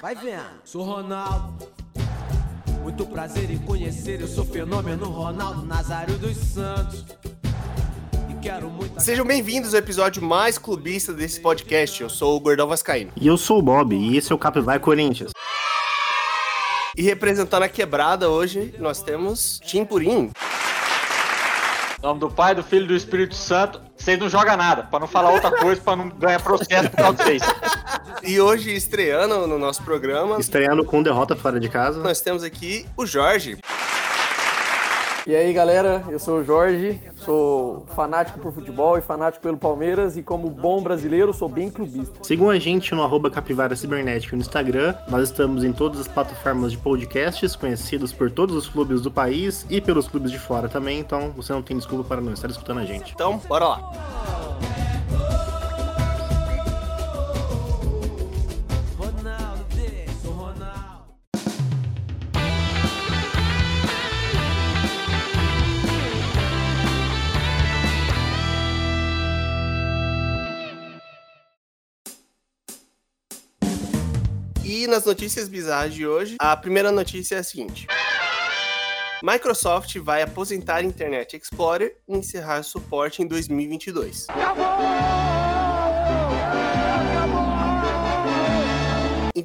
Vai vendo. Sou Ronaldo. Muito prazer em conhecer, eu sou fenômeno Ronaldo Nazário dos Santos. E quero muito. Sejam bem-vindos ao episódio mais clubista desse podcast. Eu sou o Gordão Vascaíno. E eu sou o Bob, e esse é o Capivai Corinthians. E representando a quebrada hoje, nós temos Tim Purim. Em nome do Pai, do Filho e do Espírito Santo. Vocês não jogam nada, pra não falar outra coisa, pra não ganhar processo por causa de vocês. E hoje, estreando no nosso programa, Estreando com derrota fora de casa. nós temos aqui o Jorge. E aí galera, eu sou o Jorge, sou fanático por futebol e fanático pelo Palmeiras e como bom brasileiro sou bem clubista. Sigam a gente no arroba Capivara Cibernética no Instagram. Nós estamos em todas as plataformas de podcasts, conhecidos por todos os clubes do país e pelos clubes de fora também, então você não tem desculpa para não estar escutando a gente. Então, bora lá. E nas notícias bizarras de hoje, a primeira notícia é a seguinte. Microsoft vai aposentar Internet Explorer e encerrar suporte em 2022.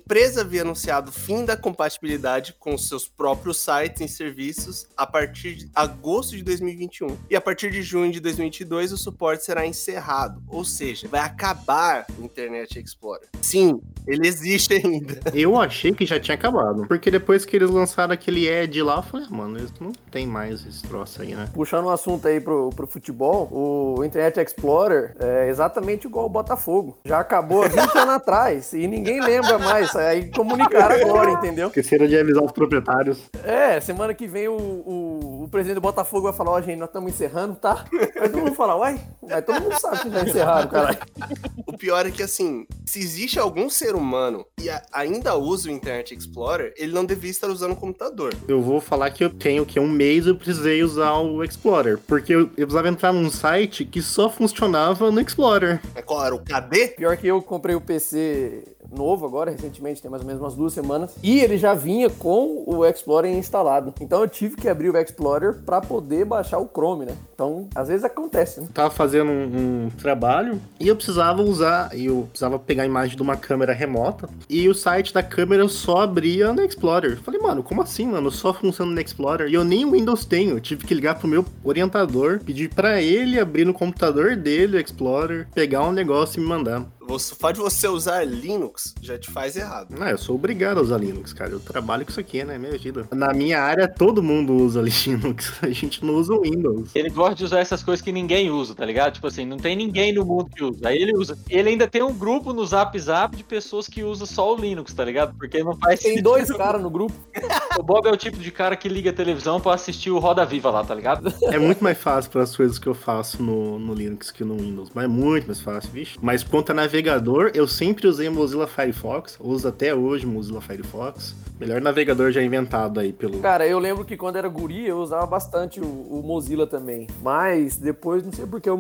Empresa havia anunciado o fim da compatibilidade com seus próprios sites e serviços a partir de agosto de 2021. E a partir de junho de 2022 o suporte será encerrado, ou seja, vai acabar o Internet Explorer. Sim, ele existe ainda. Eu achei que já tinha acabado, porque depois que eles lançaram aquele Ed lá, eu falei, ah, mano, eles não tem mais esse troço aí, né? Puxando um assunto aí pro, pro futebol, o Internet Explorer é exatamente igual o Botafogo. Já acabou há 20 anos atrás e ninguém lembra mais. Aí comunicaram agora, entendeu? Esqueceram de avisar os proprietários. É, semana que vem o, o, o presidente do Botafogo vai falar, ó, gente, nós estamos encerrando, tá? Aí todo mundo fala, uai, mas todo mundo sabe que já encerraram, caralho. O pior é que, assim, se existe algum ser humano e a- ainda usa o Internet Explorer, ele não devia estar usando o computador. Eu vou falar que eu tenho que um mês eu precisei usar o Explorer, porque eu, eu precisava entrar num site que só funcionava no Explorer. É qual era o KD? Pior que eu comprei o PC novo agora, recentemente, tem mais ou menos umas duas semanas, e ele já vinha com o Explorer instalado. Então eu tive que abrir o Explorer para poder baixar o Chrome, né? Então, às vezes acontece, né? tava fazendo um, um trabalho e eu precisava usar, eu precisava pegar a imagem de uma câmera remota e o site da câmera só abria no Explorer. Falei, mano, como assim, mano? Só funciona no Explorer? E eu nem o Windows tenho. Eu tive que ligar pro meu orientador, pedir pra ele abrir no computador dele o Explorer, pegar um negócio e me mandar. Você, só de você usar Linux já te faz errado. Não, eu sou obrigado a usar Linux, cara. Eu trabalho com isso aqui, né? Minha vida. Na minha área, todo mundo usa Linux. A gente não usa o Windows. Ele gosta de usar essas coisas que ninguém usa, tá ligado? Tipo assim, não tem ninguém no mundo que usa. Aí ele usa. Ele ainda tem um grupo no Zap Zap de pessoas que usam só o Linux, tá ligado? Porque não faz Tem sentido. dois caras no grupo. O Bob é o tipo de cara que liga a televisão pra assistir o Roda Viva lá, tá ligado? É muito mais fácil para as coisas que eu faço no, no Linux que no Windows. Mas é muito mais fácil, vixe. Mas quanto a navegador, eu sempre usei Mozilla Firefox. Uso até hoje Mozilla Firefox. Melhor navegador já inventado aí pelo. Cara, eu lembro que quando era guri eu usava bastante o, o Mozilla também. Mas depois, não sei porque eu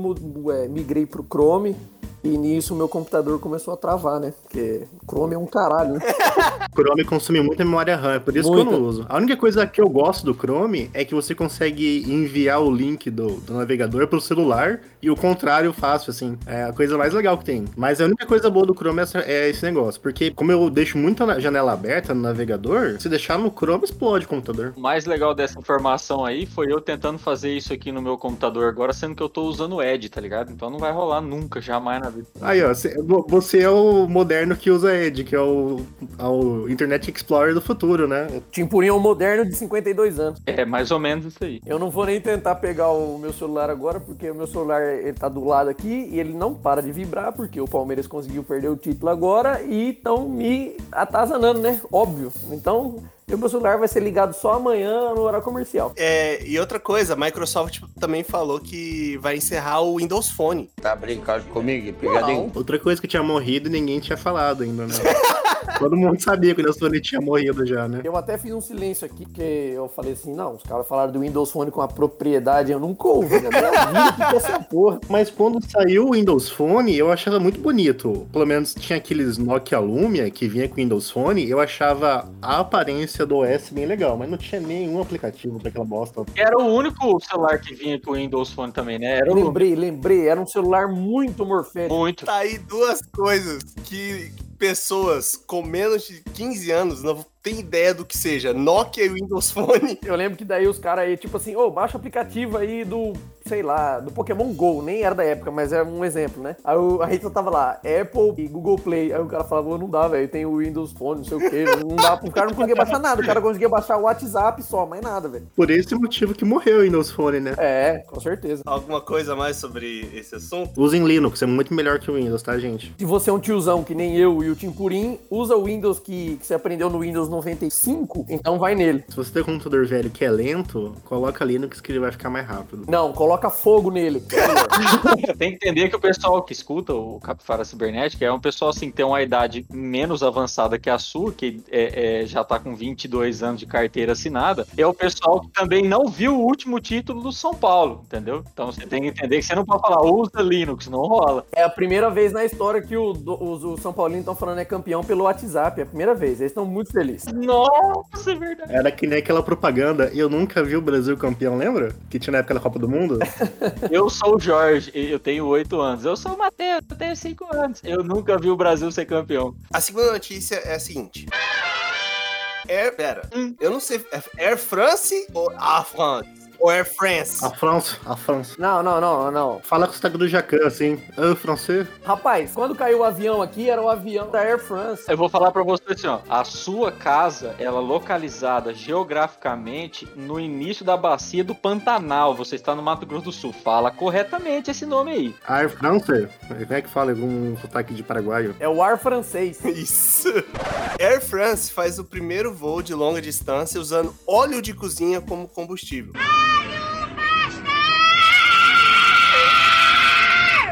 é, migrei pro Chrome. E nisso meu computador começou a travar, né? Porque Chrome é um caralho, né? Chrome consome muita memória RAM, é por isso que eu não uso. A única coisa que eu gosto do Chrome é que você consegue enviar o link do, do navegador pro celular e o contrário fácil, assim. É a coisa mais legal que tem. Mas a única coisa boa do Chrome é, é esse negócio. Porque como eu deixo muita janela aberta no navegador, se deixar no Chrome, explode o computador. O mais legal dessa informação aí foi eu tentando fazer isso aqui no meu computador agora, sendo que eu tô usando o Edge, tá ligado? Então não vai rolar nunca, jamais na vida. Aí, ó, cê- vo- você é o moderno que usa Edge, que é o, é o Internet Explorer do futuro, né? Tim Purinho é um moderno de 52 anos. É mais ou menos isso aí. Eu não vou nem tentar pegar o meu celular agora, porque o meu celular ele tá do lado aqui e ele não para de vibrar, porque o Palmeiras conseguiu perder o título agora e estão me atazanando, né? Óbvio. Então, o meu celular vai ser ligado só amanhã no horário comercial. É, e outra coisa, a Microsoft também falou que vai encerrar o Windows Phone. Tá brincando comigo? Pegadinho? Outra coisa que tinha morrido e ninguém tinha falado ainda, né? Todo mundo sabia que o Windows Phone tinha morrido já, né? Eu até fiz um silêncio aqui, porque eu falei assim, não, os caras falaram do Windows Phone com a propriedade, eu nunca ouvi na minha vida que é essa porra. Mas quando saiu o Windows Phone, eu achava muito bonito. Pelo menos tinha aqueles Nokia Lumia que vinha com o Windows Phone, eu achava a aparência do OS bem legal, mas não tinha nenhum aplicativo pra aquela bosta. Era o único celular que vinha com o Windows Phone também, né? Era o Lembrei, lembrei, era um celular muito morfético. muito. Tá aí duas coisas que pessoas com menos de 15 anos não têm ideia do que seja. Nokia e Windows Phone. Eu lembro que daí os caras aí, tipo assim, ô, baixa o aplicativo aí do, sei lá, do Pokémon GO, nem era da época, mas é um exemplo, né? Aí o- a gente tava lá, Apple e Google Play. Aí o cara falava, "Ô, não dá, velho, tem o Windows Phone, não sei o quê. Não dá, o cara não conseguia baixar nada, o cara conseguia baixar o WhatsApp só, mais nada, velho. Por esse motivo que morreu o Windows Phone, né? É, com certeza. Alguma coisa a mais sobre esse assunto? Usem Linux, é muito melhor que o Windows, tá, gente? Se você é um tiozão que nem eu e o Tim Purim, usa o Windows que, que você aprendeu no Windows 95, então vai nele. Se você tem um computador velho que é lento, coloca Linux que ele vai ficar mais rápido. Não, coloca fogo nele. Tem que entender que o pessoal que escuta o Capivara Cibernética é um pessoal assim que tem uma idade menos avançada que a sua, que é, é, já tá com 22 anos de carteira assinada. É o pessoal que também não viu o último título do São Paulo, entendeu? Então você tem que entender que você não pode falar usa Linux, não rola. É a primeira vez na história que o, os, os São Paulinos estão falando é campeão pelo WhatsApp. É a primeira vez. Eles estão muito felizes. Nossa, é verdade. Era que nem aquela propaganda, eu nunca vi o Brasil campeão, lembra? Que tinha na época da Copa do Mundo. Eu sou o Jorge, eu tenho 8 anos. Eu sou o Matheus, eu tenho 5 anos. Eu nunca vi o Brasil ser campeão. A segunda notícia é a seguinte. Air, pera, eu não sei, é Air France ou Air France? Ou Air France? A França, a França. Não, não, não, não. Fala com o sotaque do Jacan, assim. Ah, francês? Rapaz, quando caiu o avião aqui, era o avião da Air France. Eu vou falar pra você assim, ó. A sua casa, ela é localizada geograficamente no início da bacia do Pantanal. Você está no Mato Grosso do Sul. Fala corretamente esse nome aí. Air France? Como é que fala? Algum sotaque de paraguaio? É o ar francês. Isso. Air France faz o primeiro voo de longa distância usando óleo de cozinha como combustível.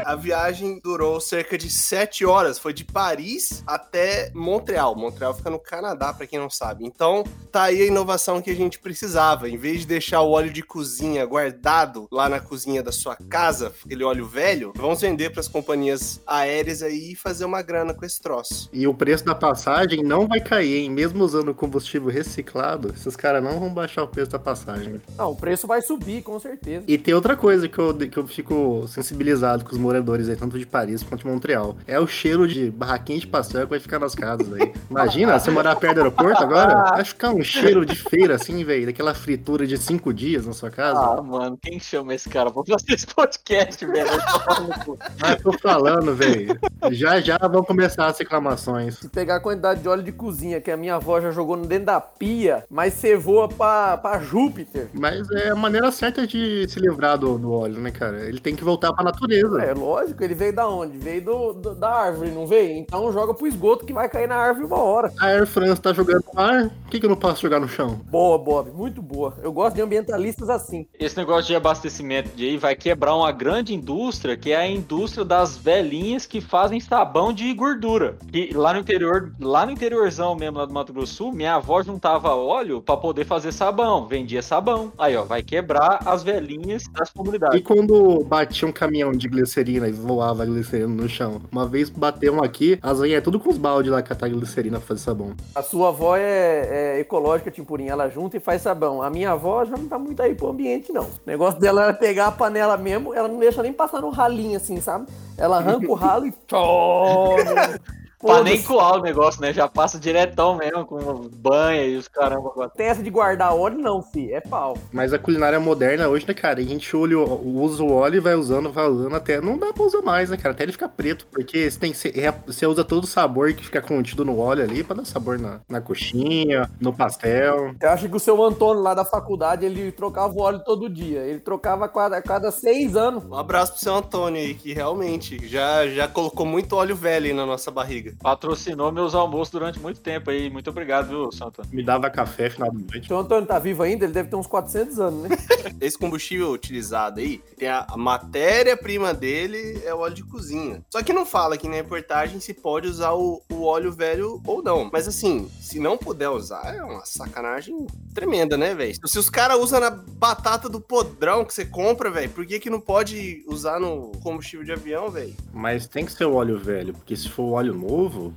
A viagem durou cerca de 7 horas. Foi de Paris até Montreal. Montreal fica no Canadá, pra quem não sabe. Então, tá aí a inovação que a gente precisava. Em vez de deixar o óleo de cozinha guardado lá na cozinha da sua casa, aquele óleo velho, vamos vender pras companhias aéreas aí e fazer uma grana com esse troço. E o preço da passagem não vai cair, hein? Mesmo usando combustível reciclado, esses caras não vão baixar o preço da passagem. Não, o preço vai subir, com certeza. E tem outra coisa que eu, que eu fico sensibilizado com os moradores aí, tanto de Paris quanto de Montreal. É o cheiro de barraquinha de pastel que vai ficar nas casas aí. Imagina, você morar perto do aeroporto agora? Vai ficar um cheiro de feira assim, velho, daquela fritura de cinco dias na sua casa. Ah, mano, quem chama esse cara pra fazer esse podcast, velho? Eu tô falando, Mas tô falando, velho. Já já vão começar as reclamações. Se pegar a quantidade de óleo de cozinha que a minha avó já jogou no dentro da pia, mas você voa pra, pra Júpiter. Mas é a maneira certa de se livrar do, do óleo, né, cara? Ele tem que voltar pra natureza. É lógico, ele veio da onde? Veio do, do- da árvore, não veio? Então joga pro esgoto que vai cair na árvore uma hora. A Air France tá jogando no ar, por que, que eu não posso jogar no chão? Boa, Bob, muito boa. Eu gosto de ambientalistas assim. Esse negócio de abastecimento de aí vai quebrar uma grande indústria, que é a indústria das velhinhas que fazem sabão de gordura. E lá no interior, lá no interiorzão mesmo, lá do Mato Grosso do Sul, minha avó juntava óleo pra poder fazer sabão, vendia sabão. Aí, ó, vai quebrar as velhinhas das E comunidades. quando batia um caminhão de glicerina e voava a glicerina no chão? Uma vez bateu um aqui, as velhas é tudo com os baldes lá catar glicerina pra fazer sabão. A sua avó é, é ecológica, Timpurinha. Ela junta e faz sabão. A minha avó já não tá muito aí pro ambiente, não. O negócio dela era pegar a panela mesmo, ela não deixa nem passar no ralinho assim, sabe? Ela arranca o ralo e tchau. Pra nem coar o negócio, né? Já passa diretão mesmo, com banha e os caramba. Tem essa de guardar óleo, não, fi. É pau. Mas a culinária moderna hoje, né, cara? A gente olha, usa o óleo e vai usando, vai usando até. Não dá pra usar mais, né, cara? Até ele ficar preto. Porque você, tem, você, é- você usa todo o sabor que fica contido no óleo ali pra dar sabor na, na coxinha, no pastel. Eu acho que o seu Antônio lá da faculdade, ele trocava o óleo todo dia. Ele trocava a cada, cada seis anos. Um abraço pro seu Antônio aí, que realmente já, já colocou muito óleo velho aí na nossa barriga. Patrocinou meus almoços durante muito tempo aí. Muito obrigado, viu, São Antônio? Me dava café final da noite. Então o Antônio tá vivo ainda, ele deve ter uns 400 anos, né? Esse combustível utilizado aí, tem a, a matéria-prima dele é o óleo de cozinha. Só que não fala aqui na reportagem se pode usar o, o óleo velho ou não. Mas assim, se não puder usar, é uma sacanagem tremenda, né, velho? Se os caras usam na batata do podrão que você compra, velho, por que que não pode usar no combustível de avião, velho? Mas tem que ser o óleo velho, porque se for o óleo novo,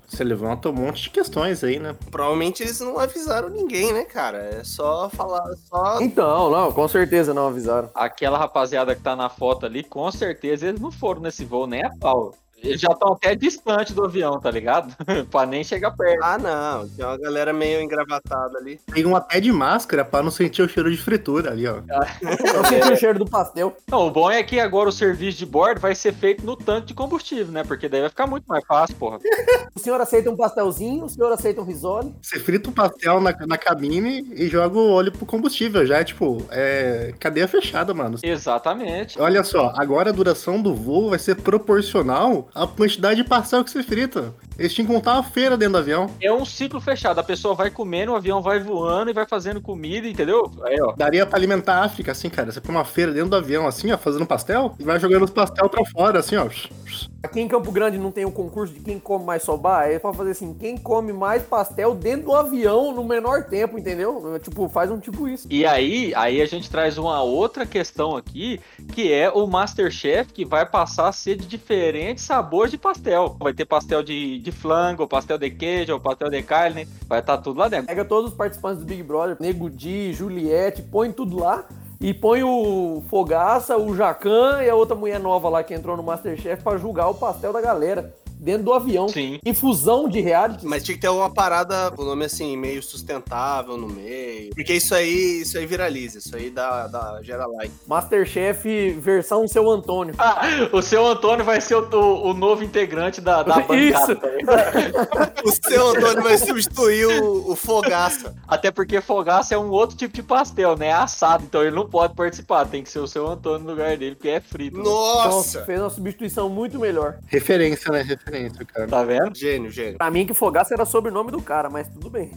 você levanta um monte de questões aí, né? Provavelmente eles não avisaram ninguém, né, cara? É só falar, só Então, não, com certeza não avisaram. Aquela rapaziada que tá na foto ali, com certeza eles não foram nesse voo nem a pau. Eles já estão até distante do avião, tá ligado? pra nem chegar perto. Ah, não. Tem uma galera meio engravatada ali. Tem um até de máscara pra não sentir o cheiro de fritura ali, ó. Eu senti o cheiro do pastel. Não, o bom é que agora o serviço de bordo vai ser feito no tanque de combustível, né? Porque daí vai ficar muito mais fácil, porra. O senhor aceita um pastelzinho, o senhor aceita um risole. Você frita o pastel na, na cabine e joga o óleo pro combustível. Já é tipo, é cadeia fechada, mano. Exatamente. Olha só, agora a duração do voo vai ser proporcional à quantidade de pastel que você frita. Eles tinham que montar uma feira dentro do avião. É um ciclo fechado. A pessoa vai comendo, o avião vai voando e vai fazendo comida, entendeu? Aí, ó. Daria pra alimentar a África, assim, cara. Você põe uma feira dentro do avião, assim, ó, fazendo pastel, e vai jogando os pastel pra fora, assim, ó. Aqui em Campo Grande não tem um concurso de quem come mais sobá, aí pode fazer assim, quem come mais pastel dentro do avião no menor tempo, entendeu? Tipo, faz um tipo isso. E aí, aí a gente traz uma outra questão aqui, que é o Masterchef, que vai passar a ser de diferentes sabores de pastel. Vai ter pastel de, de flango, pastel de queijo, pastel de carne, vai estar tudo lá dentro. Pega todos os participantes do Big Brother, Nego Di, Juliette, põe tudo lá e põe o Fogaça, o Jacan e a outra mulher nova lá que entrou no Masterchef pra julgar o pastel da galera. Dentro do avião. Sim. Infusão de reality. Mas tinha que ter uma parada, o nome assim, meio sustentável no meio. Porque isso aí, isso aí viraliza, isso aí dá, dá gera like. Masterchef versão seu Antônio. Ah, o seu Antônio vai ser o, o- novo integrante da, da bancada. O seu Antônio vai substituir o, o Fogaça. Até porque fogaça é um outro tipo de pastel, né? É assado, então ele não pode participar. Tem que ser o seu Antônio no lugar dele, porque é frito. né? Nossa, Nossa! fez uma substituição muito melhor. Referência, né? Referência, cara. Tá vendo? Gênio, gênio. Pra mim que Fogaça era sobrenome do cara, mas tudo bem.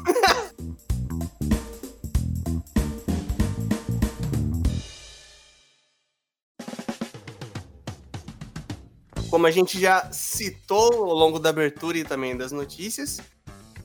Como a gente já citou ao longo da abertura e também das notícias,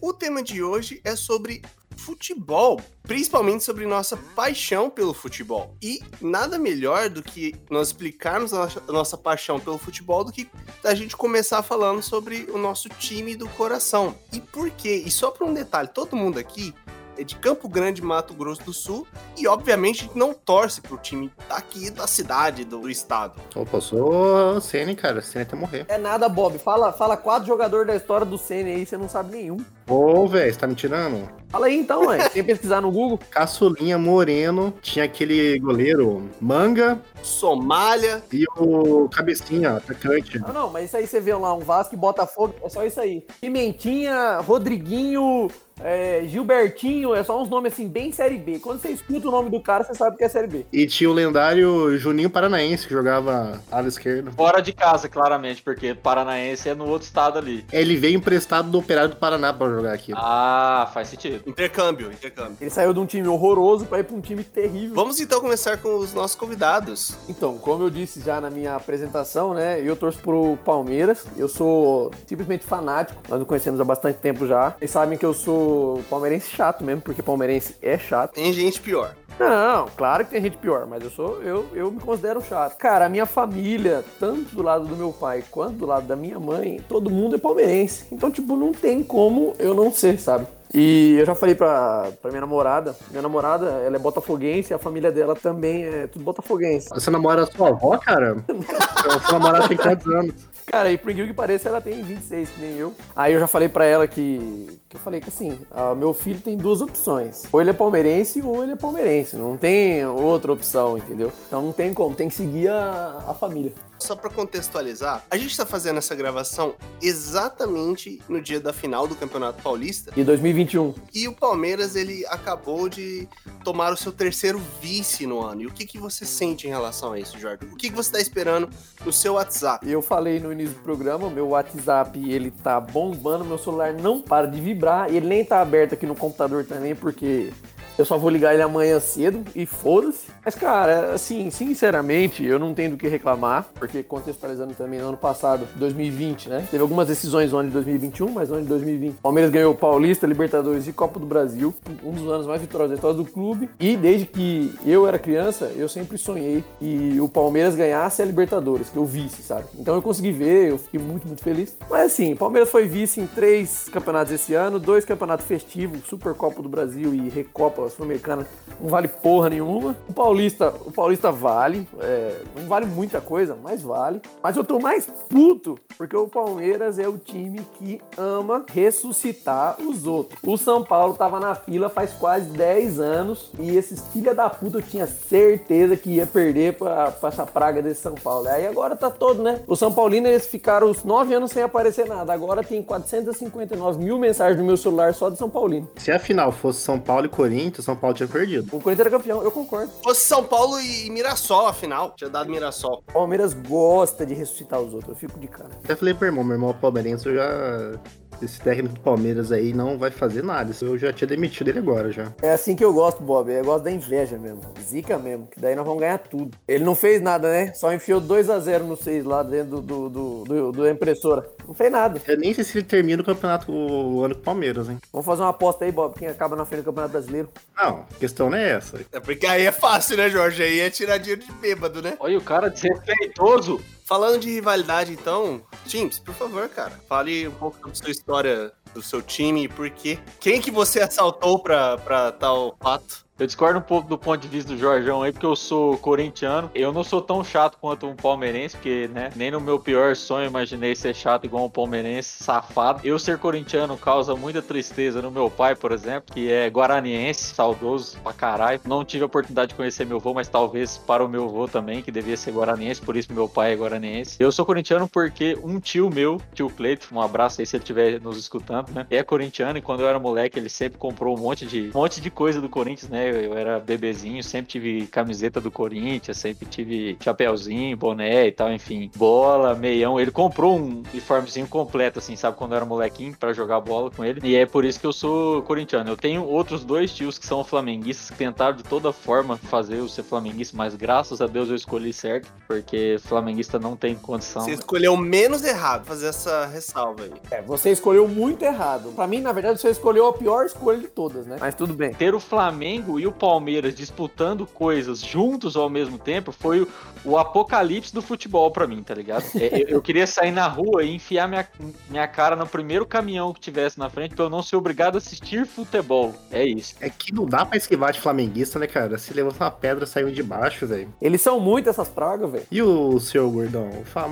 o tema de hoje é sobre futebol, principalmente sobre nossa paixão pelo futebol. E nada melhor do que nós explicarmos a nossa, nossa paixão pelo futebol do que a gente começar falando sobre o nosso time do coração. E por quê? E só para um detalhe, todo mundo aqui é de Campo Grande, Mato Grosso do Sul, e obviamente não torce pro time daqui da cidade, do, do estado. Opa, eu sou Sene, cara. Sene até morrer. É nada, Bob. Fala, fala quatro jogadores da história do Senna aí, você não sabe nenhum. Ô, velho, você tá me tirando? Fala aí então, ué. Tem que pesquisar no Google. Caçulinha Moreno, tinha aquele goleiro Manga Somália, e o Cabecinha, atacante. Não, não, mas isso aí você vê lá, um Vasco e Botafogo, é só isso aí. Pimentinha, Rodriguinho, é, Gilbertinho, é só uns nomes assim, bem Série B. Quando você escuta o nome do cara, você sabe que é Série B. E tinha o lendário Juninho Paranaense, que jogava ala esquerda. Fora de casa, claramente, porque Paranaense é no outro estado ali. Ele veio emprestado do Operário do Paraná pra jogar aqui. Ah, faz sentido. intercâmbio, intercâmbio. Ele saiu de um time horroroso pra ir pra um time terrível. Vamos então começar com os nossos convidados. Então, como eu disse já na minha apresentação, né? Eu torço pro Palmeiras. Eu sou simplesmente fanático. Nós nos conhecemos há bastante tempo já. Vocês sabem que eu sou palmeirense chato mesmo, porque palmeirense é chato. Tem gente pior. Não, claro que tem gente pior, mas eu sou, eu, eu me considero chato. Cara, a minha família, tanto do lado do meu pai quanto do lado da minha mãe, todo mundo é palmeirense. Então, tipo, não tem como eu não ser, sabe? E eu já falei pra, pra minha namorada, minha namorada, ela é botafoguense, a família dela também é tudo botafoguense. Você namora a sua avó, cara? Sua namorada tem quantos anos? Cara, e por incrível que pareça, ela tem 26, que nem eu. Aí eu já falei pra ela que, que Eu falei que assim, ah, meu filho tem duas opções. Ou ele é palmeirense ou ele é palmeirense. Não tem outra opção, entendeu? Então não tem como, tem que seguir a, a família. Só pra contextualizar, a gente tá fazendo essa gravação exatamente no dia da final do Campeonato Paulista. E 2021. E o Palmeiras, ele acabou de tomar o seu terceiro vice no ano. E o que, que você sente em relação a isso, Jorge? O que, que você tá esperando no seu WhatsApp? Eu falei no início do programa, meu WhatsApp ele tá bombando, meu celular não para de vibrar, ele nem tá aberto aqui no computador também, porque eu só vou ligar ele amanhã cedo e foda-se. Mas, cara, assim, sinceramente, eu não tenho do que reclamar, porque contextualizando também no ano passado, 2020, né? Teve algumas decisões no ano de 2021, mas no ano de 2020. Palmeiras ganhou o Paulista, Libertadores e Copa do Brasil, um dos anos mais vitoriosos da do clube. E desde que eu era criança, eu sempre sonhei que o Palmeiras ganhasse a Libertadores, que eu visse, sabe? Então eu consegui ver, eu fiquei muito, muito feliz. Mas assim, o Palmeiras foi vice em três campeonatos esse ano, dois campeonatos festivos, Supercopa do Brasil e Recopa Sul-Americana, não vale porra nenhuma. O Paulista, o Paulista vale, é, não vale muita coisa, mas vale. Mas eu tô mais puto porque o Palmeiras é o time que ama ressuscitar os outros. O São Paulo tava na fila faz quase 10 anos e esses filha da puta eu tinha certeza que ia perder pra, pra essa praga desse São Paulo. Aí agora tá todo, né? Os São Paulinos eles ficaram os 9 anos sem aparecer nada. Agora tem 459 mil mensagens no meu celular só de São Paulino. Se a final fosse São Paulo e Corinthians, São Paulo tinha perdido. O Corinthians era campeão, eu concordo. Fosse São Paulo e Mirassol, afinal. Tinha dado Mirassol. O Palmeiras gosta de ressuscitar os outros, eu fico de cara. Até falei pro irmão, meu irmão é palmeirense, eu já. Esse técnico do Palmeiras aí não vai fazer nada. Isso Eu já tinha demitido ele agora já. É assim que eu gosto, Bob. Eu gosto da inveja mesmo. Zica mesmo. Que daí nós vamos ganhar tudo. Ele não fez nada, né? Só enfiou 2 a 0 no 6 lá dentro do, do, do, do impressora. Não fez nada. Eu nem sei se ele termina o campeonato o ano com o Palmeiras, hein? Vamos fazer uma aposta aí, Bob. Quem acaba na frente do Campeonato Brasileiro? Não, a questão não é essa. É porque aí é fácil, né, Jorge? Aí é tirar dinheiro de bêbado, né? Olha o cara desrespeitoso. Falando de rivalidade, então, James, por favor, cara, fale um pouco da sua história, do seu time e por quê. Quem que você assaltou pra, pra tal fato? Eu discordo um pouco do ponto de vista do Jorgão aí, porque eu sou corintiano. Eu não sou tão chato quanto um palmeirense, porque, né, nem no meu pior sonho imaginei ser chato igual um palmeirense safado. Eu ser corintiano causa muita tristeza no meu pai, por exemplo, que é guaraniense, saudoso pra caralho. Não tive a oportunidade de conhecer meu avô, mas talvez para o meu avô também, que devia ser guaraniense, por isso meu pai é guaraniense. Eu sou corintiano porque um tio meu, tio Cleito, um abraço aí se ele estiver nos escutando, né, é corintiano e quando eu era moleque ele sempre comprou um monte de, um monte de coisa do Corinthians, né, eu, eu era bebezinho, sempre tive camiseta do Corinthians, sempre tive chapéuzinho, boné e tal, enfim, bola, meião. Ele comprou um uniformezinho completo, assim, sabe, quando eu era molequinho, pra jogar bola com ele. E é por isso que eu sou corintiano. Eu tenho outros dois tios que são flamenguistas que tentaram de toda forma fazer eu ser flamenguista, mas graças a Deus eu escolhi certo, porque flamenguista não tem condição. Você escolheu menos errado fazer essa ressalva aí. É, você escolheu muito errado. Pra mim, na verdade, você escolheu a pior escolha de todas, né? Mas tudo bem. ter o Flamengo e o Palmeiras disputando coisas juntos ao mesmo tempo foi o, o apocalipse do futebol pra mim, tá ligado? É, eu, eu queria sair na rua e enfiar minha, minha cara no primeiro caminhão que tivesse na frente pra eu não ser obrigado a assistir futebol. É isso. É que não dá pra esquivar de flamenguista, né, cara? Se levanta uma pedra, saiu de baixo, velho. Eles são muito essas pragas, velho. E o seu gordão? Fala,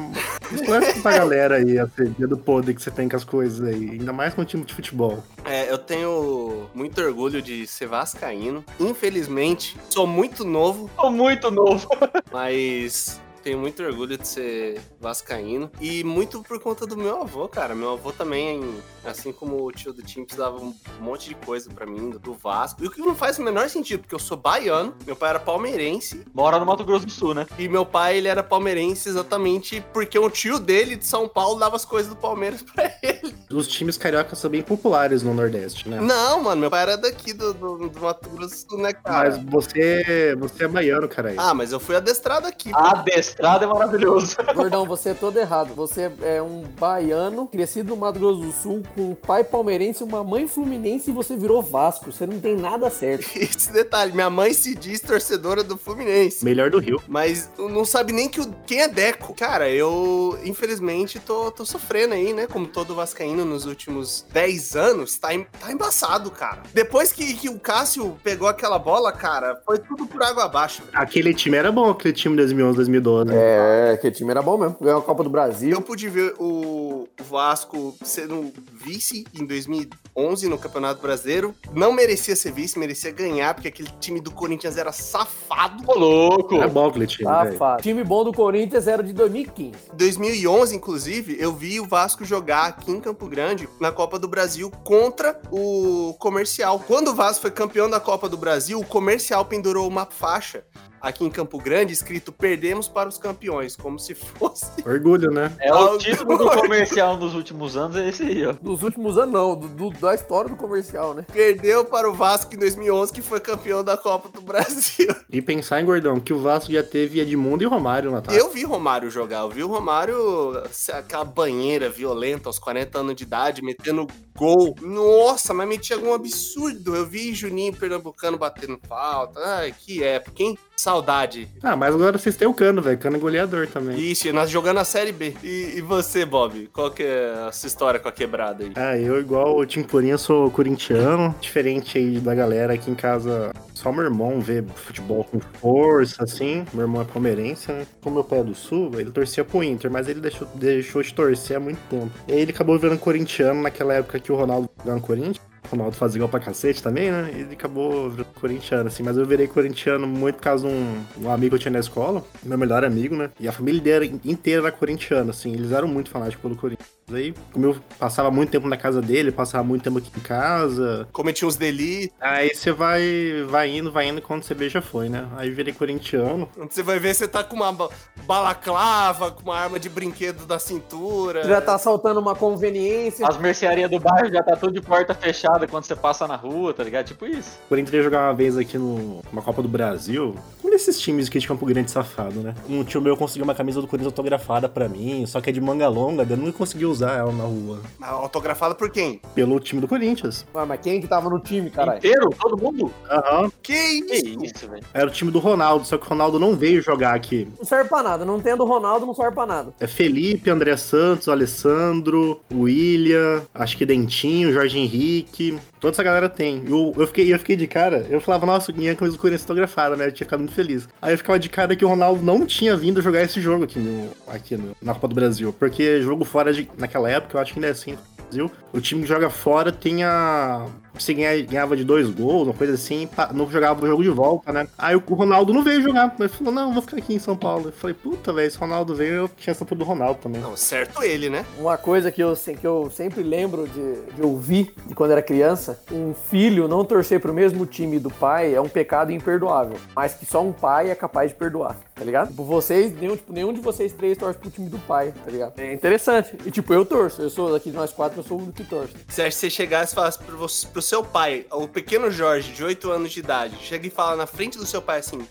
explica pra galera aí a teoria do podre que você tem com as coisas aí. Ainda mais com o time de futebol. É, eu tenho muito orgulho de ser vascaíno. Infelizmente, sou muito novo, Tô muito novo. mas tenho muito orgulho de ser vascaíno. E muito por conta do meu avô, cara. Meu avô também, assim como o tio do Timps, dava um monte de coisa pra mim, do Vasco. E o que não faz o menor sentido, porque eu sou baiano, meu pai era palmeirense, Mora no Mato Grosso do Sul, né? e meu pai, ele era palmeirense exatamente porque um tio dele, de São Paulo, dava as coisas do Palmeiras pra ele. Os times cariocas são bem populares no Nordeste, né? Não, mano, meu pai era daqui do, do, do Mato Grosso do Sul, né, cara? Mas você, você é baiano, cara. Ah, mas eu fui adestrado aqui. Adestrado é maravilhoso. Gordão, você é todo errado. Você é um baiano, crescido no Mato Grosso do Sul, com um pai palmeirense, uma mãe fluminense e você virou Vasco. Você não tem nada certo. Esse detalhe, minha mãe se diz torcedora do Fluminense. Melhor do Rio. Mas não sabe nem que o, quem é Deco. Cara, eu, infelizmente, tô, tô sofrendo aí, né? Como todo vascaíno. Nos últimos 10 anos, tá, em- tá embaçado, cara. Depois que, que o Cássio pegou aquela bola, cara, foi tudo por água abaixo. velho. Aquele time era bom, aquele time 2011, 2012. É, que time era bom mesmo. Ganhou a Copa do Brasil. Eu pude ver o Vasco sendo vice em 2011 no Campeonato Brasileiro. Não merecia ser vice, merecia ganhar, porque aquele time do Corinthians era safado. Ô, louco! Era bom aquele time. Safado. Time bom do Corinthians era de 2015. Em 2011, inclusive, eu vi o Vasco jogar aqui em Campo Grande na Copa do Brasil contra o Comercial. Quando o Vasco foi campeão da Copa do Brasil, o Comercial pendurou uma faixa aqui em Campo Grande escrito "Perdemos para os campeões", como se fosse Orgulho, né? É o título do comercial nos últimos anos, é esse aí, ó. Dos últimos anos, não. do- do- da história do comercial, né? perdeu para o Vasco em 2011, que foi campeão da Copa do Brasil. E pensar em Gordão, que o Vasco já teve Edmundo e Romário no ataque. Eu vi Romário jogar, eu vi o Romário, aquela banheira violenta aos 40 anos de idade, metendo gol. Nossa, mas metia algum absurdo. Eu vi Juninho Pernambucano batendo falta. Ai, que época, hein? Saudade. Ah, mas agora vocês têm o Cano, velho. Cano é goleador também. Ixi, nós jogando a Série B. E, e você, Bob? Qual que é a sua história com a quebrada aí? Ah, eu, igual o Tim Purinha, sou corintiano. Diferente aí da galera aqui em casa, só meu irmão vê futebol com força, assim. Meu irmão é palmeirense, né? Como meu pai é do Sul, ele torcia pro Inter, mas ele deixou, deixou de torcer há muito tempo. E aí ele acabou virando corintiano naquela época que o Ronaldo jogava no Corinthians. Ronaldo fazia igual pra cacete também, né? Ele acabou corintiano, assim. Mas eu virei corintiano muito por causa de um, um amigo que eu tinha na escola, meu melhor amigo, né? E a família dele inteira era corintiana, assim. Eles eram muito fanáticos pelo Corinthians. Aí, como eu passava muito tempo na casa dele, passava muito tempo aqui em casa. Cometi uns delitos. Aí você vai, vai indo, vai indo, quando você vê já foi, né? Aí eu virei corintiano. Você vai ver, você tá com uma ba- balaclava, com uma arma de brinquedo da cintura. Já tá saltando uma conveniência. As mercearias do bairro já tá tudo de porta fechada quando você passa na rua, tá ligado? Tipo isso. Corinthians ia jogar uma vez aqui no, numa Copa do Brasil. Desses times aqui de Campo Grande safado, né? Um tio meu conseguiu uma camisa do Corinthians autografada pra mim, só que é de manga longa, eu não consegui usar ela na rua. Autografada por quem? Pelo time do Corinthians. Ah, mas quem que tava no time, caralho? Inteiro? Todo mundo? Aham. Que Que isso? isso, velho. Era o time do Ronaldo, só que o Ronaldo não veio jogar aqui. Não serve pra nada. Não tendo Ronaldo, não serve pra nada. É Felipe, André Santos, Alessandro, William, acho que Dentinho, Jorge Henrique. Toda essa galera tem. Eu, eu, fiquei, eu fiquei de cara, eu falava, nossa, minha camisa do Corinthians autografada, né? Eu tinha ficado muito feliz. Aí eu ficava de cara que o Ronaldo não tinha vindo jogar esse jogo aqui, no, aqui no- na Copa do Brasil. Porque jogo fora de. Naquela época, eu acho que ainda é assim. Brasil, O time que joga fora tem a. Você ganha- ganhava de dois gols, uma coisa assim, não jogava o jogo de volta, né? Aí o Ronaldo não veio jogar. Ele falou, não, vou ficar aqui em São Paulo. Eu falei, puta, velho, se o Ronaldo veio, eu tinha essa do Ronaldo também. Não, certo ele, né? Uma coisa que eu, se- que eu sempre lembro de, de ouvir de quando era criança: um filho não torcer pro mesmo time do pai é um pecado imperdoável. Mas que só um pai é capaz de perdoar, tá ligado? Tipo, vocês, nenhum, tipo, nenhum de vocês três torce pro time do pai, tá ligado? É interessante. E tipo, eu torço. Eu sou daqui de nós quatro, eu sou o único que torce. Se você chegasse e falasse pro, você- pro seu pai, o pequeno Jorge, de 8 anos de idade, chega e fala na frente do seu pai assim,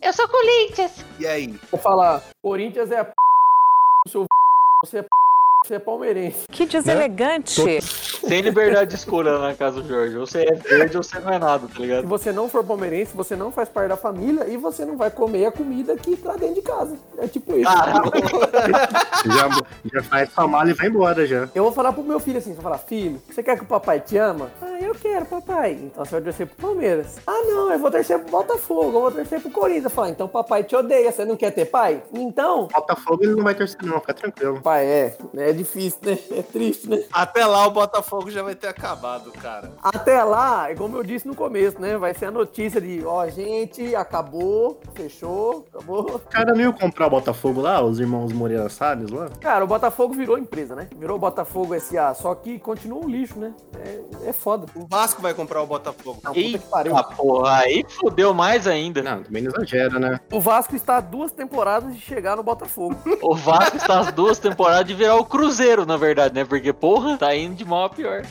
Eu sou Corinthians. e aí? Vou falar: Corinthians é a p... o seu você é p... você é palmeirense. Que deselegante. Sem liberdade de escolha na casa do Jorge. Ou você é verde ou você não é nada, tá Se ligado? você não for palmeirense, você não faz parte da família e você não vai comer a comida que tá dentro de casa. É tipo isso. Já, já faz sua mala e vai embora já. Eu vou falar pro meu filho assim, vou falar, filho, você quer que o papai te ama? Ah, eu quero, papai. Então você vai torcer pro Palmeiras. Ah, não, eu vou torcer pro Botafogo, eu vou torcer pro Corinthians. Eu falo, então papai te odeia, você não quer ter pai? Então, Botafogo ele não vai torcer, não, fica tranquilo. pai, é, é difícil, né? É triste, né? Até lá o Botafogo já vai ter acabado, cara. Até lá, é como eu disse no começo, né? Vai ser a notícia de, ó, gente, acabou, fechou, acabou. O cara não ia comprar o Botafogo lá, os irmãos Moreira Salles lá? Cara, o Botafogo virou empresa, né? Virou Botafogo SA, só que continua um lixo, né? É, é foda. O Vasco vai comprar o Botafogo. Não, puta que pariu. Eita, porra, aí fudeu mais ainda. Não, também não exagera, né? O Vasco está a duas temporadas de chegar no Botafogo. O Vasco está as duas temporadas de virar o Cruzeiro, na verdade, né? Porque, porra, tá indo de mal a pior.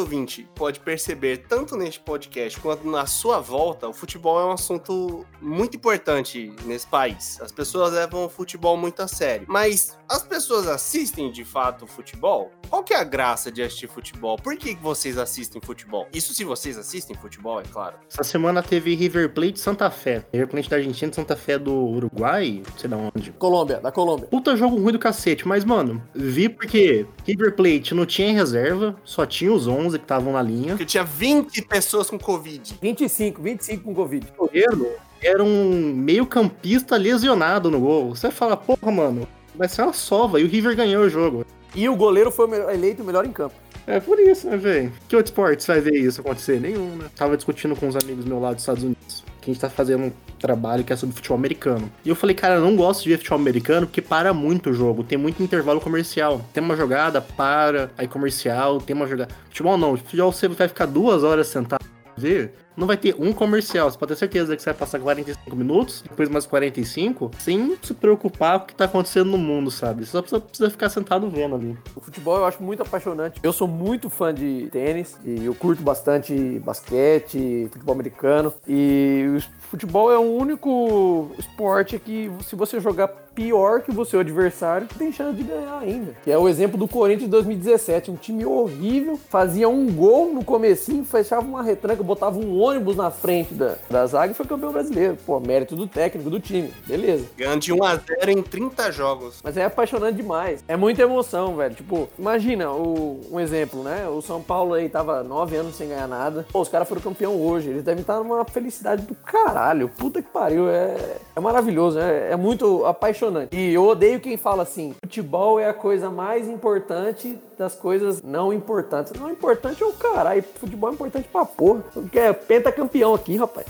Ouvinte, pode perceber tanto neste podcast quanto na sua volta, o futebol é um assunto muito importante nesse país. As pessoas levam o futebol muito a sério. Mas as pessoas assistem de fato o futebol? Qual que é a graça de assistir futebol? Por que vocês assistem futebol? Isso se vocês assistem futebol, é claro. Essa semana teve River Plate e Santa Fé. River Plate da Argentina e Santa Fé do Uruguai, não sei da onde. Colômbia, da Colômbia. Puta jogo ruim do cacete, mas, mano, vi porque River Plate não tinha reserva, só tinha os 11 que estavam na linha. Porque tinha 20 pessoas com Covid. 25, 25 com Covid. O goleiro era um meio campista lesionado no gol. Você fala, porra, mano, vai ser uma sova. E o River ganhou o jogo. E o goleiro foi eleito o melhor em campo. É por isso, né, velho? Que outro esporte você vai ver isso acontecer? Nenhum, né? Tava discutindo com uns amigos meus lá dos Estados Unidos. Que a gente tá fazendo um trabalho que é sobre futebol americano. E eu falei, cara, eu não gosto de ver futebol americano porque para muito o jogo. Tem muito intervalo comercial. Tem uma jogada, para, aí comercial, tem uma jogada. Futebol não. Futebol você vai ficar duas horas sentado ver. Não vai ter um comercial. Você pode ter certeza que você vai passar 45 minutos, depois mais 45, sem se preocupar com o que tá acontecendo no mundo, sabe? Você só precisa, precisa ficar sentado vendo ali. O futebol eu acho muito apaixonante. Eu sou muito fã de tênis e eu curto bastante basquete, futebol americano. E futebol é o único esporte que, se você jogar pior que o seu adversário, tem chance de ganhar ainda. Que é o exemplo do Corinthians de 2017. Um time horrível, fazia um gol no comecinho, fechava uma retranca, botava um ônibus na frente da, da zaga e foi campeão brasileiro. Pô, mérito do técnico, do time. Beleza. Ganhando de 1 a 0 em 30 jogos. Mas é apaixonante demais. É muita emoção, velho. Tipo, imagina o, um exemplo, né? O São Paulo aí tava nove anos sem ganhar nada. Pô, os caras foram campeão hoje. Eles devem estar numa felicidade do caralho. Puta que pariu. É, é maravilhoso. É, é muito apaixonante. E eu odeio quem fala assim: futebol é a coisa mais importante das coisas não importantes. Não importante é o caralho. Futebol é importante pra porra. Porque é pentacampeão aqui, rapaz.